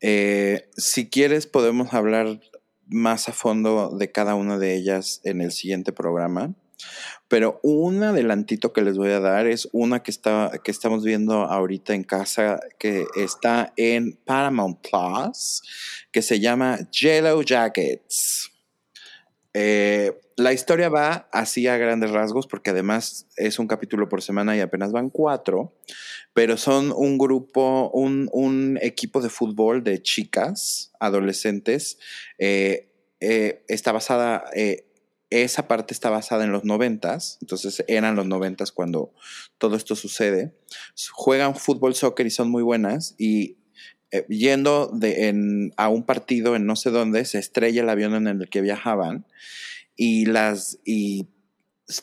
Eh, si quieres, podemos hablar más a fondo de cada una de ellas en el siguiente programa. Pero un adelantito que les voy a dar es una que, está, que estamos viendo ahorita en casa, que está en Paramount Plus, que se llama Yellow Jackets. Eh, la historia va así a grandes rasgos, porque además es un capítulo por semana y apenas van cuatro, pero son un grupo, un, un equipo de fútbol de chicas, adolescentes. eh, eh, está basada eh, esa parte está basada en los noventas, entonces eran los noventas cuando todo esto sucede. Juegan fútbol, soccer y son muy buenas y eh, yendo a un partido en no sé dónde, se estrella el avión en el que viajaban y las, y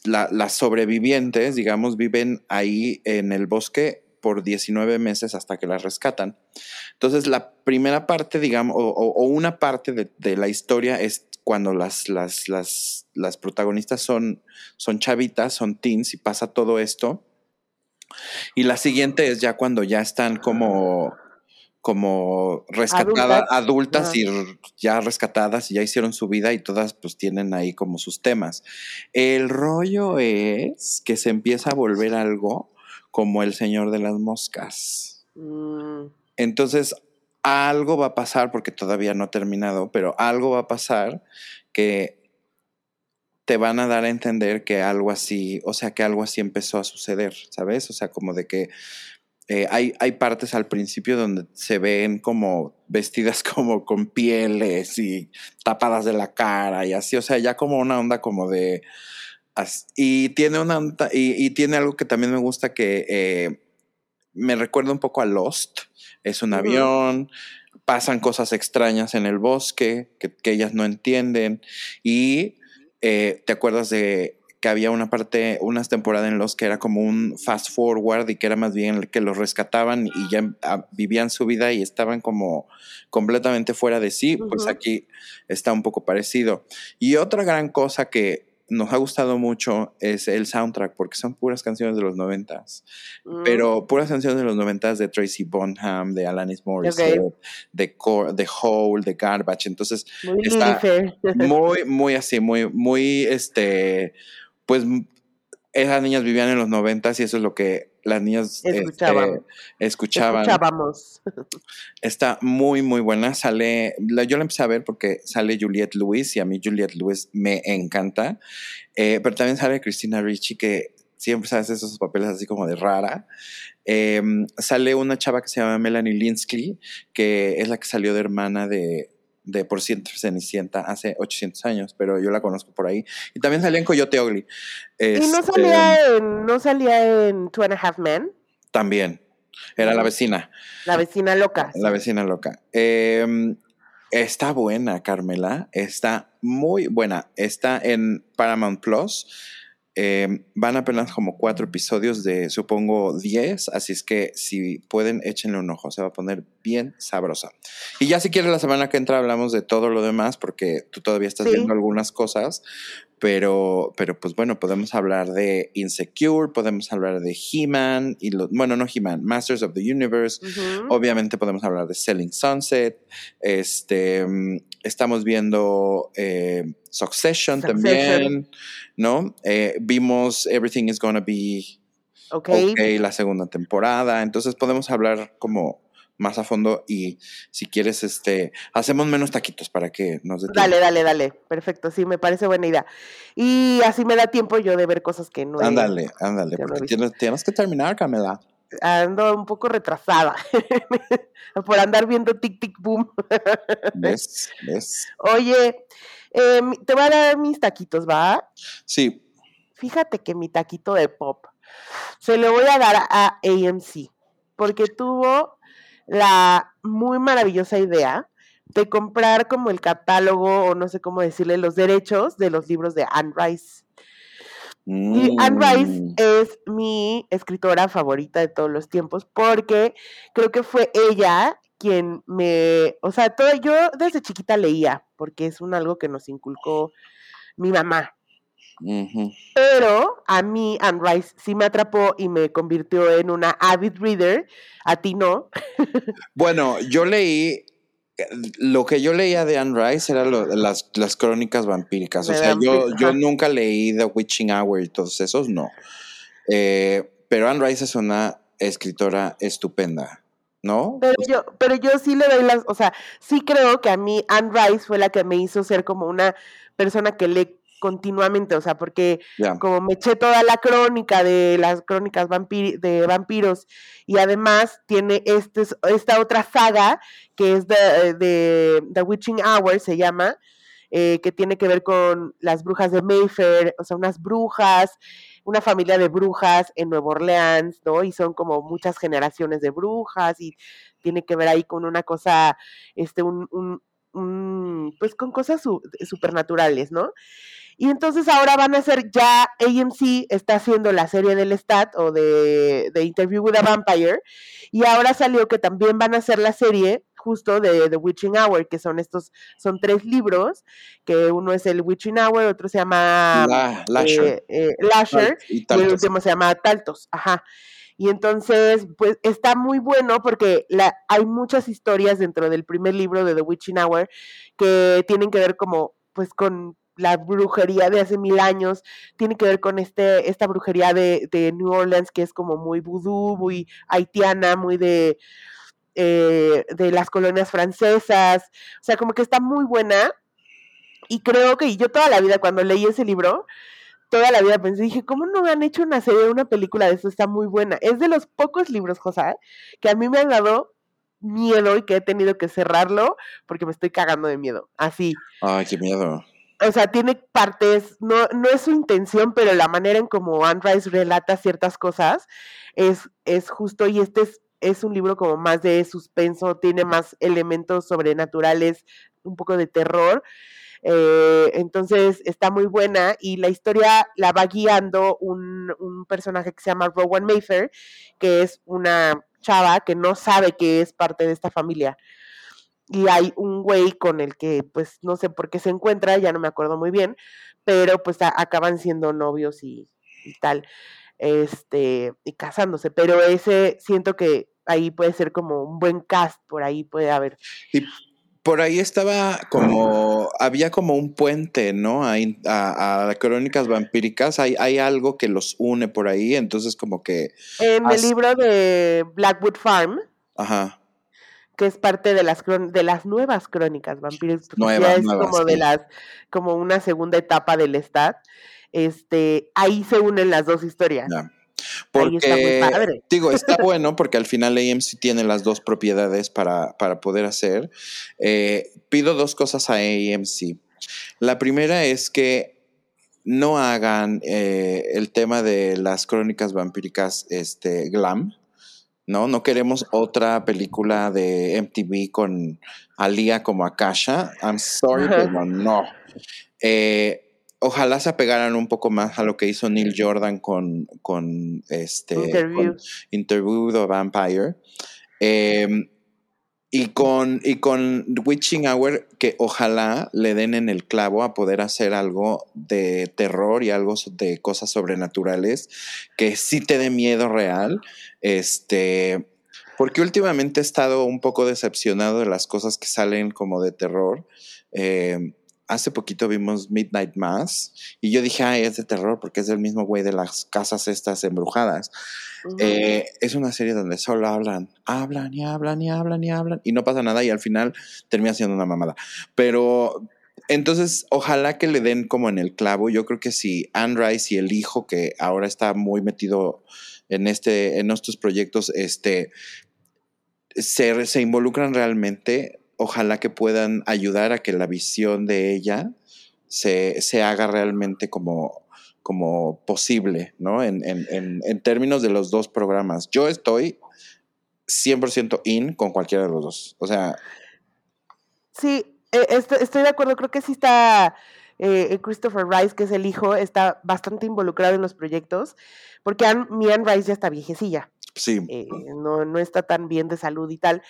las sobrevivientes, digamos, viven ahí en el bosque por 19 meses hasta que las rescatan. Entonces, la primera parte, digamos, o, una parte de, de, la historia es cuando las, las, las, las protagonistas son, son chavitas, son teens y pasa todo esto. Y la siguiente es ya cuando ya están como como rescatadas, adultas, y ya rescatadas y ya hicieron su vida y todas pues tienen ahí como sus temas. El rollo es que se empieza a volver algo como el Señor de las Moscas. Mm. Entonces, algo va a pasar, porque todavía no ha terminado, pero algo va a pasar que te van a dar a entender que algo así, o sea, que algo así empezó a suceder, ¿sabes? O sea, como de que eh, hay, hay partes al principio donde se ven como vestidas como con pieles y tapadas de la cara y así, o sea, ya como una onda como de... Y tiene una y, tiene algo que también me gusta que eh, me recuerda un poco a Lost, es un avión, pasan cosas extrañas en el bosque que, ellas no entienden y eh, te acuerdas de que había una parte, unas temporadas en los que era como un fast forward y que era más bien que los rescataban y ya ah, vivían su vida y estaban como completamente fuera de sí, pues aquí está un poco parecido. Y otra gran cosa que nos ha gustado mucho es el soundtrack, porque son puras canciones de los noventas, mm. pero puras canciones de los noventas de Tracy Bonham, de Alanis Morissette, de, de Hole, de Garbage, entonces muy está muy, muy así, muy, muy, este, pues esas niñas vivían en los noventas y eso es lo que las niñas este, escuchaban. escuchaban. Escuchábamos. Está muy, muy buena. Sale, yo la empecé a ver porque sale Juliette Lewis y a mí Juliette Lewis me encanta. Eh, pero también sale Christina Ricci que siempre hace esos papeles así como de rara. Em, sale una chava que se llama Melanie Linsky, que es la que salió de hermana de, de Por Ciento Cenicienta hace 800 años, pero yo la conozco por ahí. Y también salía en Coyote Ugly. ¿Y no este, salía, en, no salía en Two and a Half Men? También. Era la vecina. La vecina loca. La vecina loca. Em, está buena, Carmela. Está muy buena. Está en Paramount Plus. Em, van apenas como cuatro episodios de, supongo, diez, así es que si pueden, échenle un ojo, se va a poner bien sabrosa. Y ya si quieres la semana que entra hablamos de todo lo demás, porque tú todavía estás viendo algunas cosas, pero, pero pues bueno, podemos hablar de Insecure, podemos hablar de He-Man, y bueno, no He-Man, Masters of the Universe, obviamente podemos hablar de Selling Sunset, este, estamos viendo eh, Succession, también, ¿no? Eh, vimos Everything is Gonna Be okay. la segunda temporada, entonces podemos hablar como más a fondo y si quieres, este, hacemos menos taquitos para que nos dé Dale, dale, dale. Perfecto, sí, me parece buena idea. Y así me da tiempo yo de ver cosas que no Ándale, ándale, porque tienes, tienes, que terminar, Camila. Ando un poco retrasada por andar viendo Tic Tic Boom. ¿Ves? ¿Ves? Oye, em, te voy a dar mis taquitos, ¿va? Sí. Fíjate que mi taquito de pop se lo voy a dar a AMC porque tuvo la muy maravillosa idea de comprar como el catálogo o no sé cómo decirle los derechos de los libros de Anne Rice. Y Anne Rice mm. es mi escritora favorita de todos los tiempos porque creo que fue ella quien me, o sea, todo, yo desde chiquita leía porque es un algo que nos inculcó mi mamá. Pero a mí Anne Rice sí me atrapó y me convirtió en una avid reader, a ti no. bueno, yo leí, lo que yo leía de Anne Rice eran las, las, crónicas vampíricas, o sea, yo, yo nunca leí The Witching Hour y todos esos, no. Eh, pero Anne Rice es una escritora estupenda. ¿No? Pero yo, pero yo sí le doy las, o sea, sí creo que a mí Anne Rice fue la que me hizo ser como una persona que lee continuamente, o sea, porque como me eché toda la crónica de las crónicas de vampiros y además tiene este, esta otra saga que es de, The Witching Hour, se llama, eh, que tiene que ver con las brujas de Mayfair, o sea, unas brujas, una familia de brujas en Nueva Orleans, ¿no? Y son como muchas generaciones de brujas y tiene que ver ahí con una cosa, este, un, un, un pues con cosas su, supernaturales, ¿no? Y entonces ahora van a hacer, ya AMC está haciendo la serie del Stat o de, de Interview with a Vampire, y ahora salió que también van a hacer la serie justo de The Witching Hour, que son estos, son tres libros, que uno es el Witching Hour, otro se llama Lasher, eh, eh, y, el último se llama Taltos, ajá. Y entonces, pues está muy bueno porque la, hay muchas historias dentro del primer libro de The Witching Hour que tienen que ver como, pues con la brujería de hace mil años, tiene que ver con este, esta brujería de, de New Orleans que es como muy vudú, muy haitiana, muy de, eh, de las colonias francesas, o sea, como que está muy buena. Y creo que yo toda la vida cuando leí ese libro, toda la vida pensé, dije, ¿cómo no me han hecho una serie, una película de eso? Está muy buena. Es de los pocos libros, José, que a mí me han dado miedo y que he tenido que cerrarlo porque me estoy cagando de miedo. Así. Ay, qué miedo. O sea, tiene partes, no, no es su intención, pero la manera en como Anne Rice relata ciertas cosas es, es justo, y este es, es un libro como más de suspenso, tiene más elementos sobrenaturales, un poco de terror. Eh, entonces está muy buena y la historia la va guiando un, un, personaje que se llama Rowan Mayfair, que es una chava que no sabe que es parte de esta familia. Y hay un güey con el que, pues, no sé por qué se encuentra, ya no me acuerdo muy bien, pero pues acaban siendo novios y, y tal, este, y casándose. Pero ese siento que ahí puede ser como un buen cast, por ahí puede haber. Y por ahí estaba como, había como un puente, ¿no? A, a, crónicas vampíricas, hay, hay algo que los une por ahí, entonces como que... En el libro de Blackwood Farm, Ajá. Que es parte de las, de las nuevas crónicas vampíricas, nuevas, es como de las, como una segunda etapa del Stat, este, ahí se unen las dos historias. Porque, está muy padre. digo, está bueno porque al final AMC tiene las dos propiedades para, para poder hacer. Eh, pido dos cosas a AMC. La primera es que no hagan eh, el tema de las crónicas vampíricas este, glam. ¿No? No queremos otra película de MTV con Alia como Akasha. I'm sorry, pero no. Eh, ojalá se apegaran un poco más a lo que hizo Neil Jordan con, con este Interview, Interview the Vampire. Em, y con, y con Witching Hour, que ojalá le den en el clavo a poder hacer algo de terror y algo de cosas sobrenaturales que sí te dé miedo real. Este, porque últimamente he estado un poco decepcionado de las cosas que salen como de terror. Eh, hace poquito vimos Midnight Mass y yo dije, ay, es de terror porque es del mismo güey de las casas estas embrujadas. Eh, es una serie donde solo hablan, hablan y hablan y hablan y hablan y no pasa nada y al final termina siendo una mamada. Pero entonces, ojalá que le den como en el clavo. Yo creo que si Anne Rice y el hijo que ahora está muy metido en este, en estos proyectos, este, se, se involucran realmente, ojalá que puedan ayudar a que la visión de ella se, se haga realmente como, como posible, ¿no? En, en, en, términos de los dos programas. Yo estoy 100% in con cualquiera de los dos. O sea... Sí, e, estoy, de acuerdo. Creo que sí está... Eh, Christopher Rice, que es el hijo, está bastante involucrado en los proyectos, porque mi Anne Rice ya está viejecilla. Sí. Eh, no, no está tan bien de salud y tal.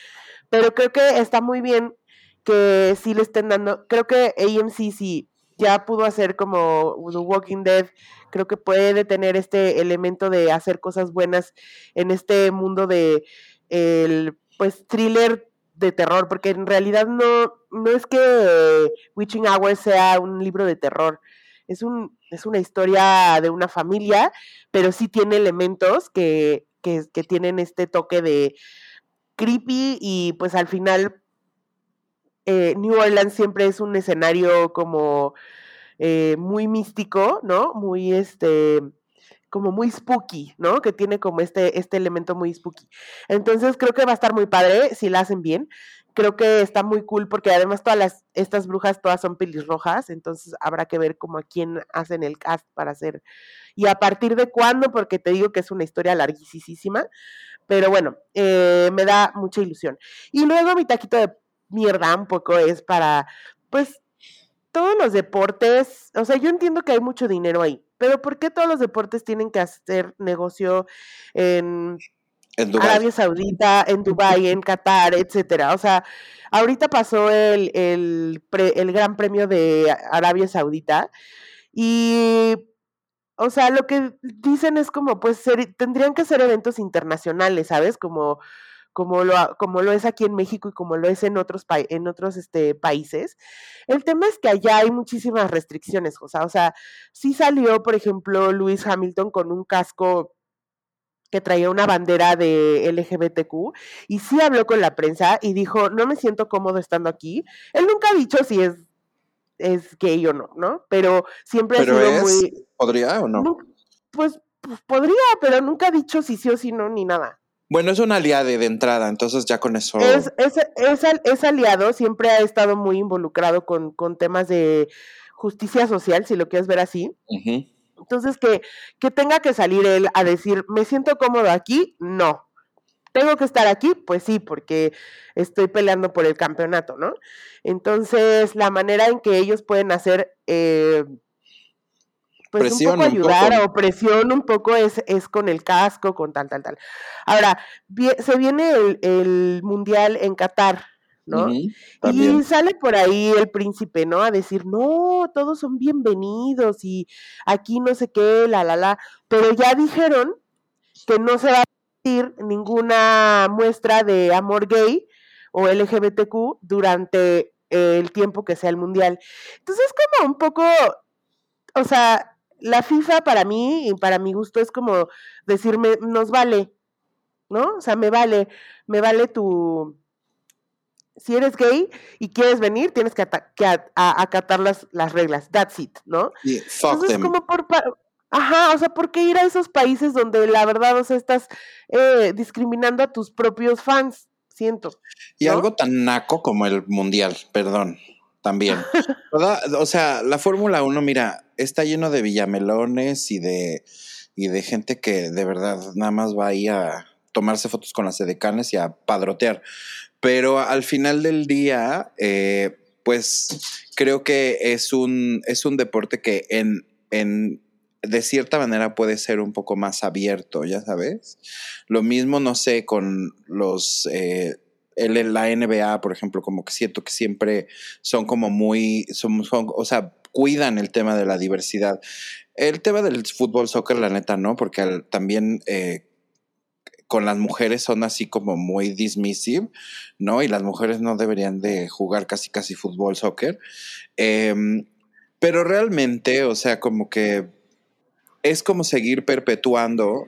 Pero creo que está muy bien que sí le estén dando. Creo que AMC sí ya pudo hacer como The Walking Dead. Creo que puede tener este elemento de hacer cosas buenas en este mundo de el pues thriller de terror, porque en realidad no, no es que Witching Hour sea un libro de terror. Es, un, es una historia de una familia, pero sí tiene elementos que, que, tienen este toque de, creepy y pues al final eh, New Orleans siempre es un escenario como eh, muy místico, ¿no? Muy este como muy spooky, ¿no? Que tiene como este, este elemento muy spooky. Entonces creo que va a estar muy padre si la hacen bien. creo que está muy cool porque además todas las, estas brujas todas son pelirrojas, entonces habrá que ver como a quién hacen el cast para hacer y a partir de cuándo, porque te digo que es una historia larguísima, pero bueno, eh, me da mucha ilusión. Y luego mi taquito de mierda un poco es para, pues, todos los deportes, o sea, yo entiendo que hay mucho dinero ahí, pero ¿por qué todos los deportes tienen que hacer negocio en, Arabia Saudita, en Dubái, en Qatar, etcétera? O sea, ahorita pasó el, el, el Gran Premio de Arabia Saudita y o sea, lo que dicen es como, pues, tendrían que ser eventos internacionales, ¿sabes? Como, como, lo, como lo es aquí en México y como lo es en otros, en otros este, países. El tema es que allá hay muchísimas restricciones, o sea, o sea, sí salió, por ejemplo, Luis Hamilton con un casco que traía una bandera de LGBTQ y sí habló con la prensa y dijo, no me siento cómodo estando aquí. Él nunca ha dicho si es es gay o no, ¿no? Pero siempre ha sido muy... ¿Podría o no? pues, pues, podría, pero nunca ha dicho si sí o si no, ni nada. Bueno, es un aliado de entrada, entonces ya con eso... Es, es, es, aliado, siempre ha estado muy involucrado con, con, temas de justicia social, si lo quieres ver así. Entonces, que, que tenga que salir él a decir, me siento cómodo aquí, no. ¿Tengo que estar aquí? Pues sí, porque estoy peleando por el campeonato, ¿no? Entonces, la manera en que ellos pueden hacer, eh, pues un poco ayudar o presión un poco es, es con el casco, con tal, tal, tal. Ahora, se viene el, Mundial en Qatar, ¿no? y sale por ahí el príncipe, ¿no? A decir, no, todos son bienvenidos y aquí no sé qué, la, la, la. Pero ya dijeron que no se va a ninguna muestra de amor gay o LGBTQ durante el tiempo que sea el mundial. Entonces es como un poco, o sea, la FIFA para mí y para mi gusto es como decirme, nos vale, ¿no? O sea, me vale, me vale tu... Si eres gay y quieres venir, tienes que, acatar las, las reglas. That's it, ¿no? Entonces, como por, Ajá, o sea, ¿por qué ir a esos países donde la verdad, o sea, estás eh, discriminando a tus propios fans? Siento. Y algo tan naco como el mundial, perdón, también. o sea, la Fórmula 1, mira, está lleno de villamelones y de, y de gente que de verdad nada más va ahí a tomarse fotos con las edecanes y a padrotear. Pero al final del día, eh, pues creo que es un, es un deporte que en, en de cierta manera puede ser un poco más abierto, ya sabes. Lo mismo, no sé, con los... Eh, la NBA, por ejemplo, como que siento que siempre son como muy, son, o sea, cuidan el tema de la diversidad. El tema del fútbol, soccer, la neta, no, porque también eh, con las mujeres son así como muy dismissive, ¿no? Y las mujeres no deberían de jugar casi, casi fútbol, soccer. Em, pero realmente, o sea, como que es como seguir perpetuando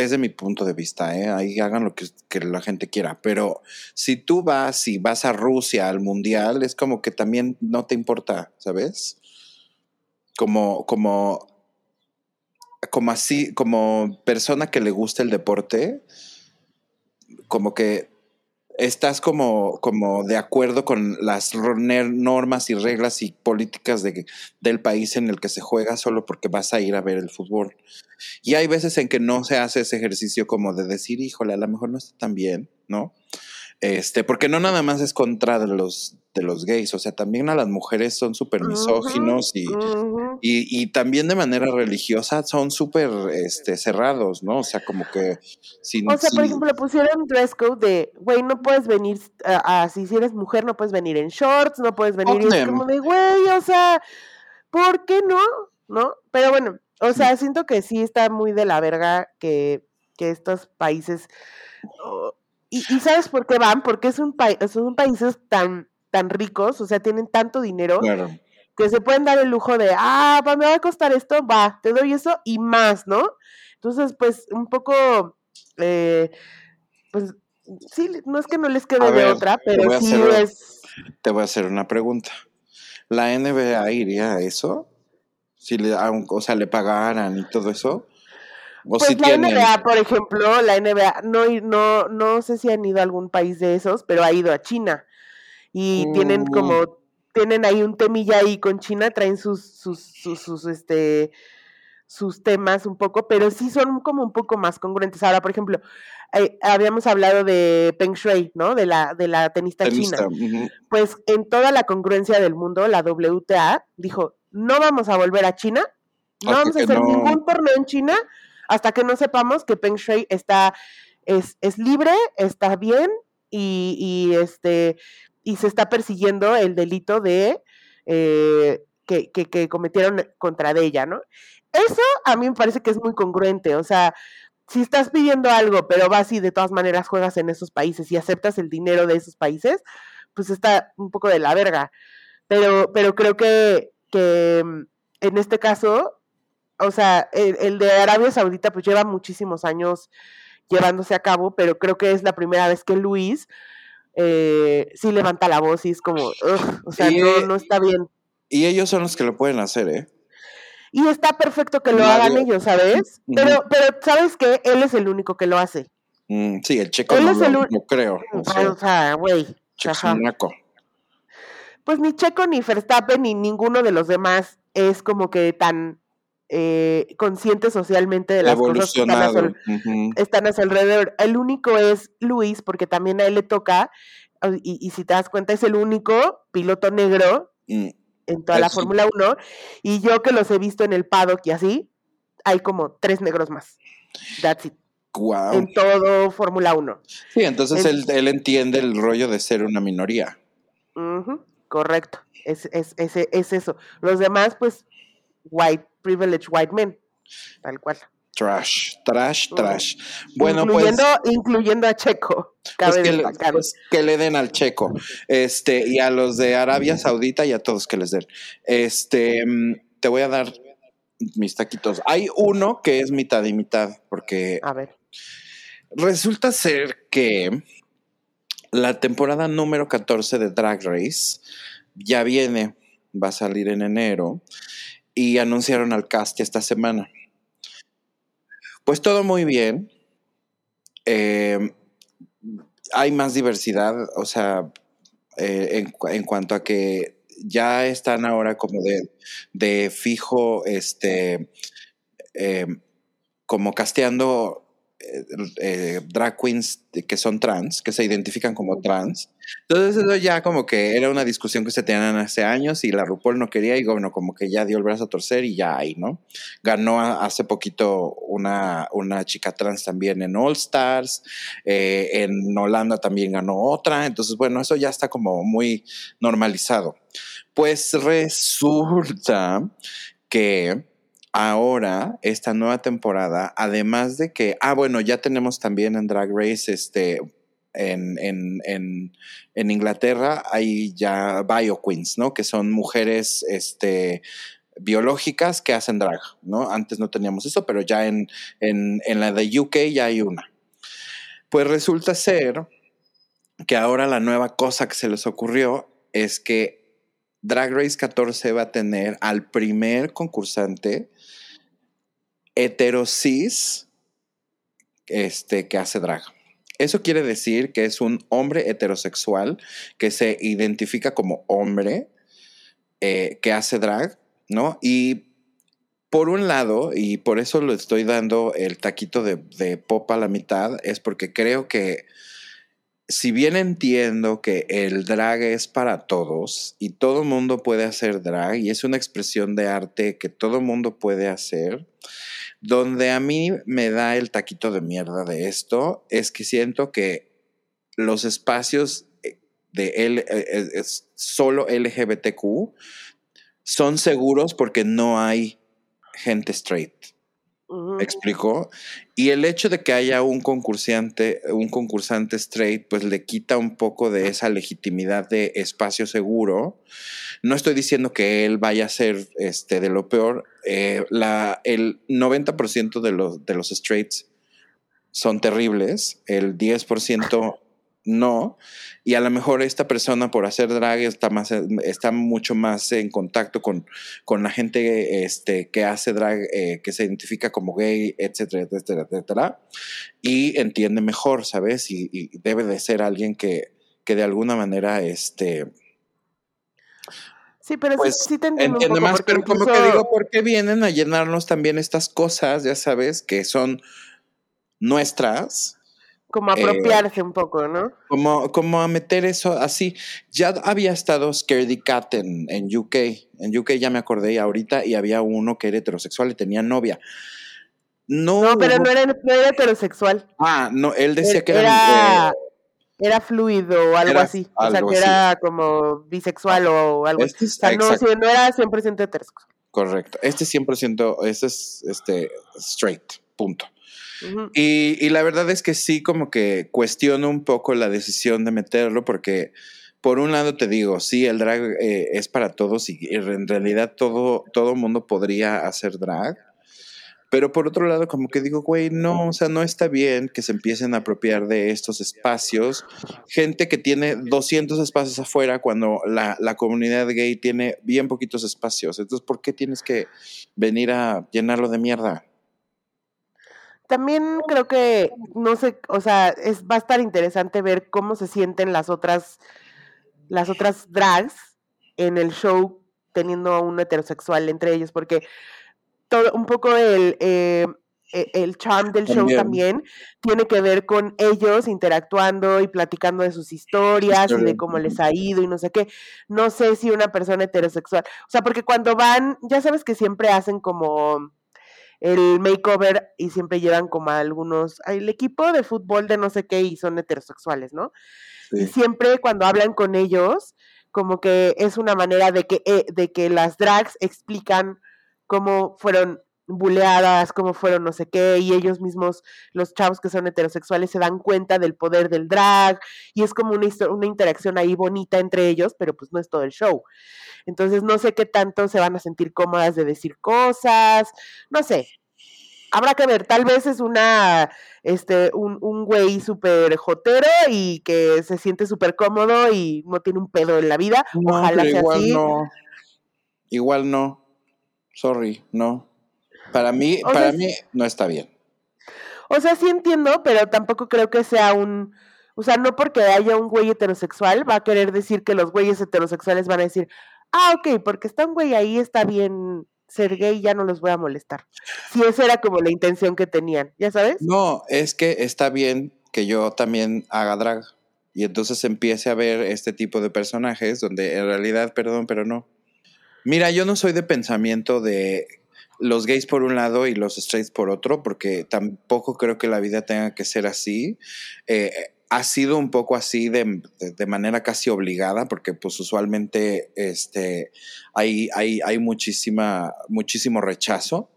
desde mi punto de vista, ¿eh? ahí hagan lo que, la gente quiera, pero si tú vas y vas a Rusia al mundial, es como que también no te importa, ¿sabes? Como, como, como así, como persona que le gusta el deporte, como que estás como, como de acuerdo con las normas y reglas y políticas de, del país en el que se juega solo porque vas a ir a ver el fútbol. Y hay veces en que no se hace ese ejercicio como de decir, híjole, a lo mejor no está tan bien, ¿no? Este, porque no nada más es contra de los, de los gays, o sea, también a las mujeres son súper misóginos y, y, también de manera religiosa son súper este, cerrados, ¿no? O sea, como que... Sin, o sea, por ejemplo, pusieron un dress code de, güey, no puedes venir, así si eres mujer no puedes venir en shorts, no puedes venir, y es como de, güey, o sea, ¿por qué no? ¿No? Pero bueno, o sea, siento que sí está muy de la verga que, que estos países... Y, ¿sabes por qué van? Porque es un son países tan, tan ricos, o sea, tienen tanto dinero que se pueden dar el lujo de, ah, me va a costar esto, va, te doy eso y más, ¿no? Entonces, pues, un poco, eh, pues, sí, no es que no les quede de otra, pero sí es... Te voy a hacer una pregunta. ¿La NBA iría a eso? Si le, o sea, le pagaran y todo eso. O Pues si la tienen. NBA, por ejemplo, la NBA, no, no, no sé si han ido a algún país de esos, pero ha ido a China. Y tienen Mm. como, tienen ahí un temilla ahí con China, traen sus, sus, sus, sus, este, sus temas un poco, pero sí son como un poco más congruentes. Ahora, por ejemplo, eh, habíamos hablado de Peng Shuai, ¿no? De la, de la tenista, tenista, china. Pues en toda la congruencia del mundo, la WTA dijo, no vamos a volver a China, no Hasta vamos a hacer no- ningún torneo en China hasta que no sepamos que Peng Shuai está, es, es libre, está bien y, este, y se está persiguiendo el delito de eh, que, que, cometieron contra ella, ¿no? Eso a mí me parece que es muy congruente, o sea, si estás pidiendo algo, pero vas y de todas maneras juegas en esos países y aceptas el dinero de esos países, pues está un poco de la verga. Pero, pero creo que, que mm, en este caso, o sea, el, el de Arabia Saudita pues lleva muchísimos años llevándose a cabo, pero creo que es la primera vez que Luis eh, sí levanta la voz y es como, o sea, Y, no, no está bien. Y ellos son los que lo pueden hacer, ¿eh? Y está perfecto que lo Nadie- hagan ellos, ¿sabes? Pero, pero ¿sabes qué? Él es el único que lo hace. Mm, sí, el checo Él no es lo, el no creo. O O sea, güey. Pues ni Checo, ni Verstappen, ni ninguno de los demás es como que tan eh, consciente socialmente de las cosas que están a, su, Evolucionado. ujú. están a su alrededor. El único es Luis, porque también a él le toca, y, y si te das cuenta, es el único piloto negro Mm, en toda la. Fórmula 1, y yo que los he visto en el paddock y así, hay como tres negros más. That's it. guau. En todo Fórmula 1. Sí, entonces en- él, él entiende el rollo de ser una minoría. Correcto. Es, es, es, es eso. Los demás, pues, white, privileged white men. Tal cual. Trash, trash, Mm. trash. Bueno, incluyendo, pues, incluyendo a Checo. pues Cabe que, le, pues que le den al checo. Este, y a los de Arabia Saudita y a todos que les den. Este, mm, te voy a dar mis taquitos. Hay uno que es mitad y mitad, porque A ver. Resulta ser que la temporada número 14 de Drag Race ya viene, va a salir en enero y anunciaron al cast esta semana. Pues todo muy bien. Eh, hay más diversidad, o sea, eh, en, en cuanto a que ya están ahora como de, de fijo, este, eh, como casteando eh, eh, drag queens que son trans, que se identifican como trans. Entonces eso ya como que era una discusión que se tenían hace años y la RuPaul no quería y bueno, como que ya dio el brazo a torcer y ya hay, ¿no? Ganó a- hace poquito una, una chica trans también en All Stars, eh, en Holanda también ganó otra, entonces bueno, eso ya está como muy normalizado. Pues resulta que ahora, esta nueva temporada, además de que, ah, bueno, ya tenemos también en Drag Race, este, en, en, en, en Inglaterra hay ya bio queens, ¿no? Que son mujeres, este, biológicas que hacen drag, ¿no? Antes no teníamos eso, pero ya en, en, en la de UK ya hay una. Pues resulta ser que ahora la nueva cosa que se les ocurrió es que Drag Race 14 va a tener al primer concursante heterosis este, que hace drag. Eso quiere decir que es un hombre heterosexual que se identifica como hombre eh, que hace drag, ¿no? Y por un lado, y por eso lo estoy dando el taquito de, de pop a la mitad, es porque creo que si bien entiendo que el drag es para todos y todo mundo puede hacer drag y es una expresión de arte que todo mundo puede hacer, donde a mí me da el taquito de mierda de esto es que siento que los espacios de L, es, es solo LGBTQ son seguros porque no hay gente straight. Ujú. ¿Me explico? Y el hecho de que haya un concursante, un concursante straight, pues le quita un poco de esa legitimidad de espacio seguro. No estoy diciendo que él vaya a ser este, de lo peor. Eh, la, el 90% de los, de los straights son terribles. El 10% no. Y a lo mejor esta persona por hacer drag está, más, está mucho más en contacto con, con la gente este, que hace drag, eh, que se identifica como gay, etcétera, etcétera, etcétera. Y entiende mejor, ¿sabes? Y, y debe de ser alguien que, que de alguna manera, este... Sí, pero Pues, sí, sí te entiendo un poco, porque pero como que digo, ¿por qué vienen a llenarnos también estas cosas, ya sabes, que son nuestras? Como eh, apropiarse un poco, ¿no? Como, como a meter eso así. Ya había estado Scaredy Cat en, en UK. En UK ya me acordé ahorita y había uno que era heterosexual y tenía novia. No, No, pero no era, no era heterosexual. Ah, no, él decía Era- que era, era, eh, era fluido o algo Era así. O sea, que así. era como bisexual o algo así. este O es- sea, no, no era 100% heterosexual. correcto. Este 100%, este es este, straight, punto. Y, y la verdad es que sí, como que cuestiono un poco la decisión de meterlo, porque por un lado te digo, sí, el drag eh, es para todos y, y en realidad todo, todo mundo podría hacer drag. Pero por otro lado, como que digo, güey, no, o sea, no está bien que se empiecen a apropiar de estos espacios. Gente que tiene 200 espacios afuera cuando la, la comunidad gay tiene bien poquitos espacios. Entonces, ¿por qué tienes que venir a llenarlo de mierda? También creo que, no sé, o sea, es, va a estar interesante ver cómo se sienten las otras, las otras drags en el show teniendo a un heterosexual entre ellos, porque todo, un poco el, eh, e- el charm del show También. tiene que ver con ellos interactuando y platicando de sus historias y de cómo les ha ido y no sé qué. No sé si una persona heterosexual, o sea, porque cuando van, ya sabes que siempre hacen como el makeover y siempre llevan como a algunos, el equipo de fútbol de no sé qué y son heterosexuales, ¿no? Y siempre cuando hablan con ellos, como que es una manera de que, eh, de que las drags explican cómo fueron buleadas, cómo fueron no sé qué, y ellos mismos, los chavos que son heterosexuales, se dan cuenta del poder del drag, y es como una, una interacción ahí bonita entre ellos, pero pues no es todo el show. Entonces no sé qué tanto se van a sentir cómodas de decir cosas, no sé. Habrá que ver, tal vez es una, este, un, un güey súper jotero y que se siente súper cómodo y no tiene un pedo en la vida. No, Ojalá sea igual así. no. Igual no. Sorry, no. Para mí, O para mí no está bien. O sea, sí entiendo, pero tampoco creo que sea un, o sea, no porque haya un güey heterosexual va a querer decir que los güeyes heterosexuales van a decir, ah, ok, porque está un güey ahí, está bien ser gay, ya no los voy a molestar. Si esa era como la intención que tenían, ¿ya sabes? No, es que está bien que yo también haga drag. Y entonces empiece a ver este tipo de personajes donde en realidad, perdón, pero no. Mira, yo no soy de pensamiento de los gays por un lado y los straights por otro, porque tampoco creo que la vida tenga que ser así. Eh, ha sido un poco así de, de- manera casi obligada, porque pues usualmente este, hay, hay, hay muchísima, muchísimo rechazo.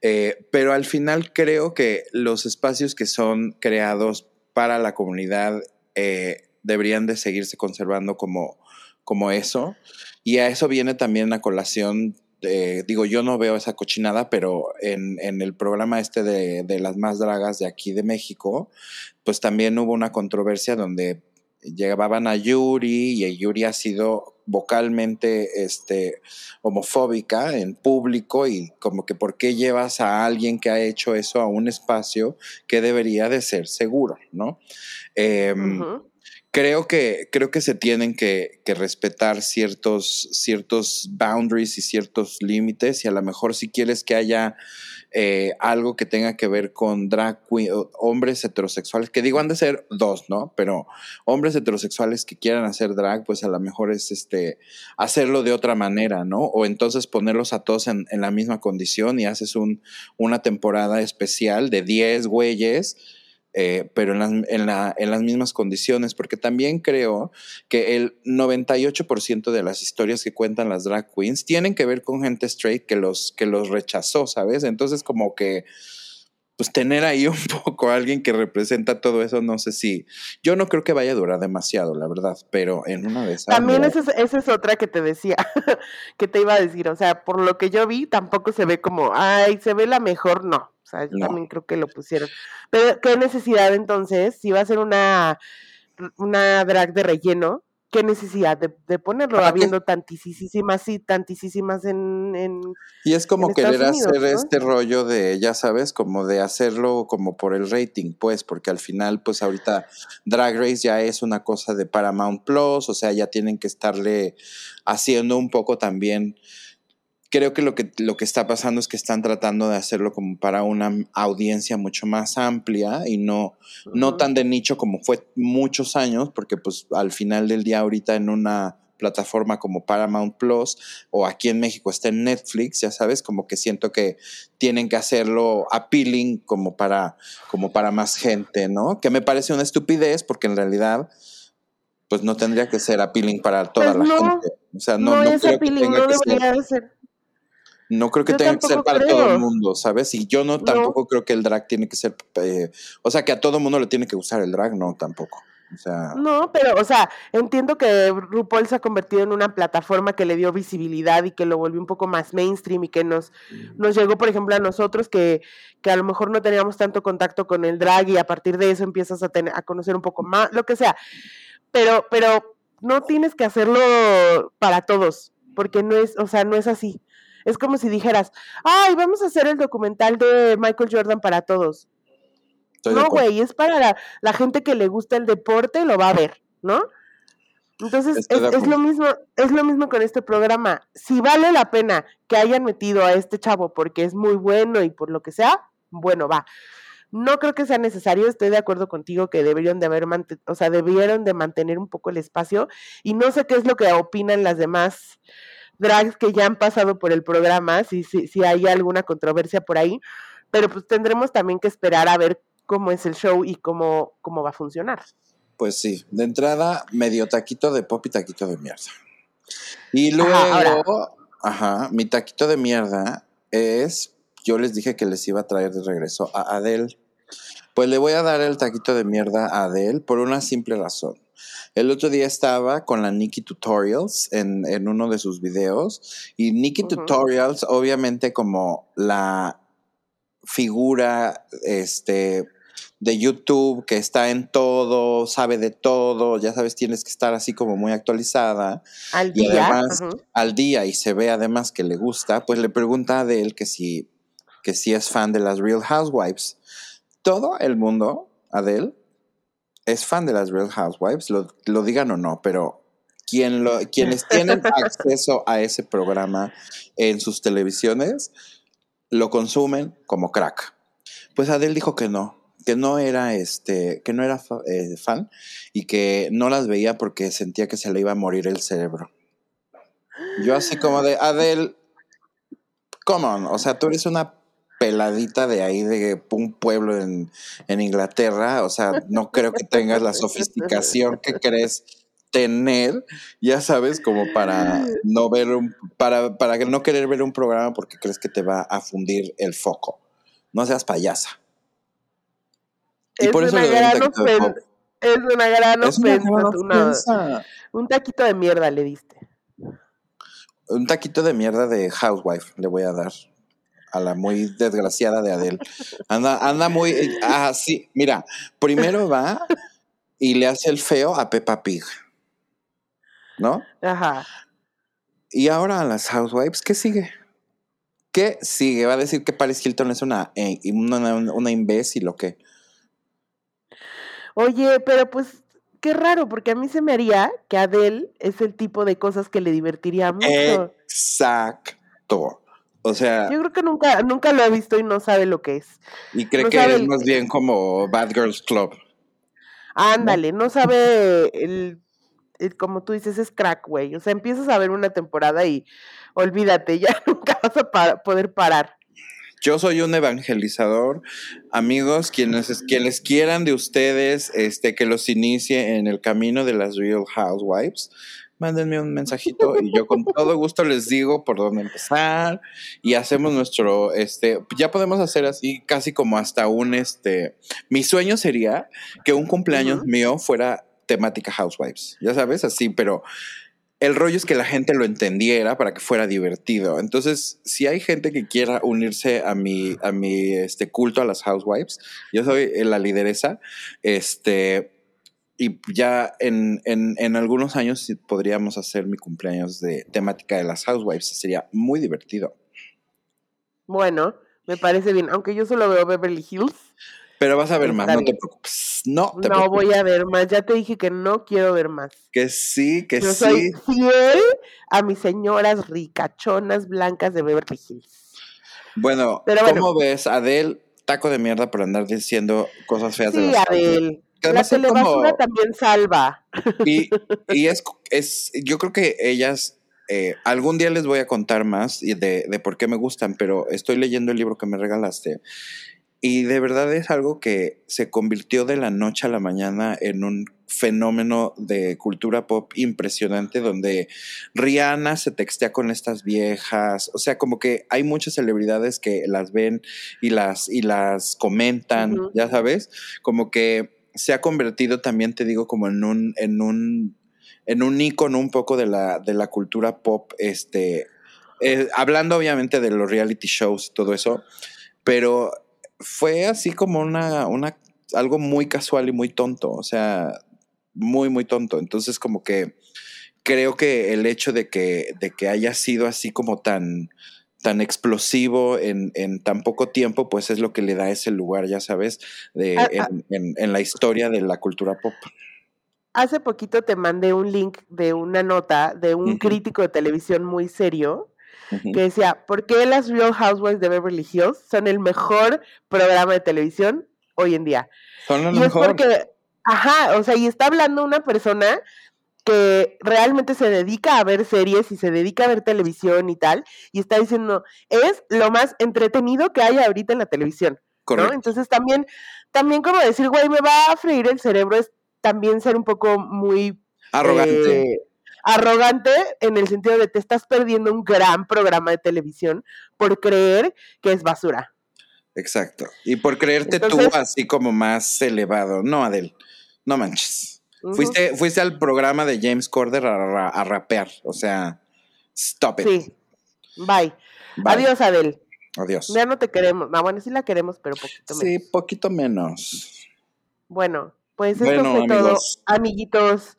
Eh, pero al final creo que los espacios que son creados para la comunidad eh, deberían de seguirse conservando como, como eso. Y a eso viene también la colación. Eh, digo, yo no veo esa cochinada, pero en, en el programa este de, de las más dragas de aquí de México, pues también hubo una controversia donde llevaban a Yuri y Yuri ha sido vocalmente este, homofóbica en público y como que por qué llevas a alguien que ha hecho eso a un espacio que debería de ser seguro, ¿no? Em. Creo que creo que se tienen que, respetar ciertos ciertos boundaries y ciertos límites y a lo mejor si quieres que haya eh, algo que tenga que ver con drag queen, hombres heterosexuales, que digo han de ser dos, ¿no? Pero hombres heterosexuales que quieran hacer drag, pues a lo mejor es este hacerlo de otra manera, ¿no? O entonces ponerlos a todos en, en la misma condición y haces un, una temporada especial de 10 güeyes eh, pero en las, en, la- en las mismas condiciones, porque también creo que el 98% de las historias que cuentan las drag queens tienen que ver con gente straight que los, que los rechazó, ¿sabes? Entonces como que, pues tener ahí un poco a alguien que representa todo eso, no sé si, yo no creo que vaya a durar demasiado, la verdad, pero en una de esas... También esa es, esa es otra que te decía, que te iba a decir, o sea, por lo que yo vi, tampoco se ve como, ay, se ve la mejor, no. O sea, yo No. también creo que lo pusieron. Pero, ¿qué necesidad entonces? Si va a ser una una drag de relleno, qué necesidad de, de ponerlo, habiendo tantísimas y tantísimas en, en Y es como querer Unidos, hacer ¿no? este rollo de, ya sabes, como de hacerlo como por el rating, pues, porque al final, pues ahorita Drag Race ya es una cosa de Paramount Plus, o sea, ya tienen que estarle haciendo un poco también. Creo que lo que lo que está pasando es que están tratando de hacerlo como para una audiencia mucho más amplia y no, no tan de nicho como fue muchos años, porque pues al final del día ahorita en una plataforma como Paramount Plus o aquí en México está en Netflix, ya sabes, como que siento que tienen que hacerlo appealing como para, como para más gente, ¿no? Que me parece una estupidez porque en realidad pues no tendría que ser appealing para toda Pues la no, gente. O sea, no, no, no es creo que appealing, tenga no que ser debería de ser. No creo que Yo tenga que ser para todo el mundo, ¿sabes? Y yo no tampoco creo que el drag tiene que ser, eh, o sea, que a todo mundo le tiene que gustar el drag, no, tampoco. O sea, No, pero, o sea, entiendo que RuPaul se ha convertido en una plataforma que le dio visibilidad y que lo volvió un poco más mainstream y que nos, nos llegó, por ejemplo, a nosotros que, que a lo mejor no teníamos tanto contacto con el drag y a partir de eso empiezas a, tener, a conocer un poco más, lo que sea. Pero, pero no tienes que hacerlo para todos, porque no es, o sea, no es así. Es como si dijeras, ay, vamos a hacer el documental de Michael Jordan para todos. estoy No, güey, es para la, la gente que le gusta el deporte, lo va a ver, ¿no? Entonces, es, es lo mismo, es lo mismo con este programa. Si vale la pena que hayan metido a este chavo porque es muy bueno y por lo que sea, bueno, va. No creo que sea necesario, estoy de acuerdo contigo que deberían de haber o sea, debieron de mantener un poco el espacio y no sé qué es lo que opinan las demás drags que ya han pasado por el programa, si, si, si hay alguna controversia por ahí, pero pues tendremos también que esperar a ver cómo es el show y cómo, cómo va a funcionar. Pues sí, de entrada, medio taquito de pop y taquito de mierda. Y luego, Ajá, mi taquito de mierda es, yo les dije que les iba a traer de regreso a Adele. Pues le voy a dar el taquito de mierda a Adele por una simple razón. El otro día estaba con la Nikki Tutorials en, en uno de sus videos y Nikki. Tutorials obviamente como la figura este de YouTube que está en todo, sabe de todo, ya sabes, tienes que estar así como muy actualizada Al y día. además ujú. al día y se ve además que le gusta, pues le pregunta a Adele que si, que si es fan de las Real Housewives. Todo el mundo, Adele, es fan de las Real Housewives, lo, lo digan o no, pero quien lo, quienes tienen acceso a ese programa en sus televisiones lo consumen como crack. Pues Adele dijo que no, que no era este, que no era eh, fan y que no las veía porque sentía que se le iba a morir el cerebro. Yo así como de Adele, come on, o sea, tú eres una peladita de ahí de un pueblo en, en Inglaterra, o sea, no creo que tengas la sofisticación que crees tener, ya sabes, como para no ver un, para, para no querer ver un programa porque crees que te va a fundir el foco. No seas payasa. Y Es por eso una le doy un gran taquito de ofensa. Es una gran Es una ofensa. ofensa. Un taquito de mierda le diste. Un taquito de mierda de housewife le voy a dar a la muy desgraciada de Adele. Anda, anda muy. Ah, sí, mira, primero va y le hace el feo a Peppa Pig. ¿No? Ajá. Y ahora a las housewives, ¿qué sigue? ¿Qué sigue? ¿Va a decir que Paris Hilton es una, eh, una, una imbécil o qué? Oye, pero pues qué raro, porque a mí se me haría que Adele es el tipo de cosas que le divertiría mucho. Exacto. O sea, Yo creo que nunca, nunca lo ha visto y no sabe lo que es. y cree no que es más bien como Bad Girls Club. Ándale, no sabe el, el- como tú dices, es crack, güey. O sea, empiezas a ver una temporada y olvídate, ya nunca vas a poder parar. Yo soy un evangelizador, amigos, quienes, quienes quieran de ustedes este, que los inicie en el camino de las Real Housewives, mándenme un mensajito y yo con todo gusto les digo por dónde empezar y hacemos nuestro, este, ya podemos hacer así casi como hasta un, este, mi sueño sería que un cumpleaños mío fuera temática Housewives, ya sabes, así, pero el rollo es que la gente lo entendiera para que fuera divertido. Entonces, si hay gente que quiera unirse a mi, a mi este, culto a las housewives, yo soy la lideresa, este, y ya en, en, en, algunos años podríamos hacer mi cumpleaños de temática de las Housewives. Sería muy divertido. Bueno, me parece bien. Aunque yo solo veo Beverly Hills. Pero vas a ver más, no te preocupes. No, te no voy a ver más. Ya te dije que no quiero ver más. Que sí, que yo sí. Soy fiel a mis señoras ricachonas blancas de Beverly Hills. Bueno, Pero ¿cómo ves, Adele? Taco de mierda por andar diciendo cosas feas sí, de los Adele. La telebasura también salva. Y, y es, es, yo creo que ellas, eh, algún día les voy a contar más de, de por qué me gustan, pero estoy leyendo el libro que me regalaste y de verdad es algo que se convirtió de la noche a la mañana en un fenómeno de cultura pop impresionante donde Rihanna se textea con estas viejas, o sea, como que hay muchas celebridades que las ven y las y las comentan, ya sabes, como que se ha convertido también te digo como en un en un en un icono un poco de la de la cultura pop este eh, hablando obviamente de los reality shows y todo eso, pero fue así como una, una, algo muy casual y muy tonto, o sea, muy, muy tonto. Entonces, como que creo que el hecho de que, de que haya sido así como tan, tan explosivo en, en, tan poco tiempo, pues es lo que le da ese lugar, ya sabes, de, Ah, en, ah. en- en la historia de la cultura pop. Hace poquito te mandé un link de una nota de un crítico de televisión muy serio que decía, ¿por qué las Real Housewives de Beverly Hills son el mejor programa de televisión hoy en día? Son lo Y es porque, ajá, o sea, y está hablando una persona que realmente se dedica a ver series y se dedica a ver televisión y tal, y está diciendo, es lo más entretenido que hay ahorita en la televisión. Entonces también, también como decir, güey, me va a freír el cerebro es también ser un poco muy Arrogante. eh, arrogante en el sentido de te estás perdiendo un gran programa de televisión por creer que es basura. Exacto. Y por creerte tú así como más elevado. No, Adel, no manches. Fuiste, fuiste al programa de James Corder a, ra- a rapear. O sea, stop it. Sí. Bye. Bye. Adiós, Adel. Adiós. Ya no te queremos. No, bueno, sí la queremos, pero poquito menos. Sí, poquito menos. Bueno, pues esto Bueno, fue todo, amigos. amiguitos.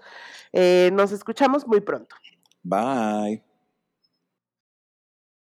Eh, nos escuchamos muy pronto. Bye.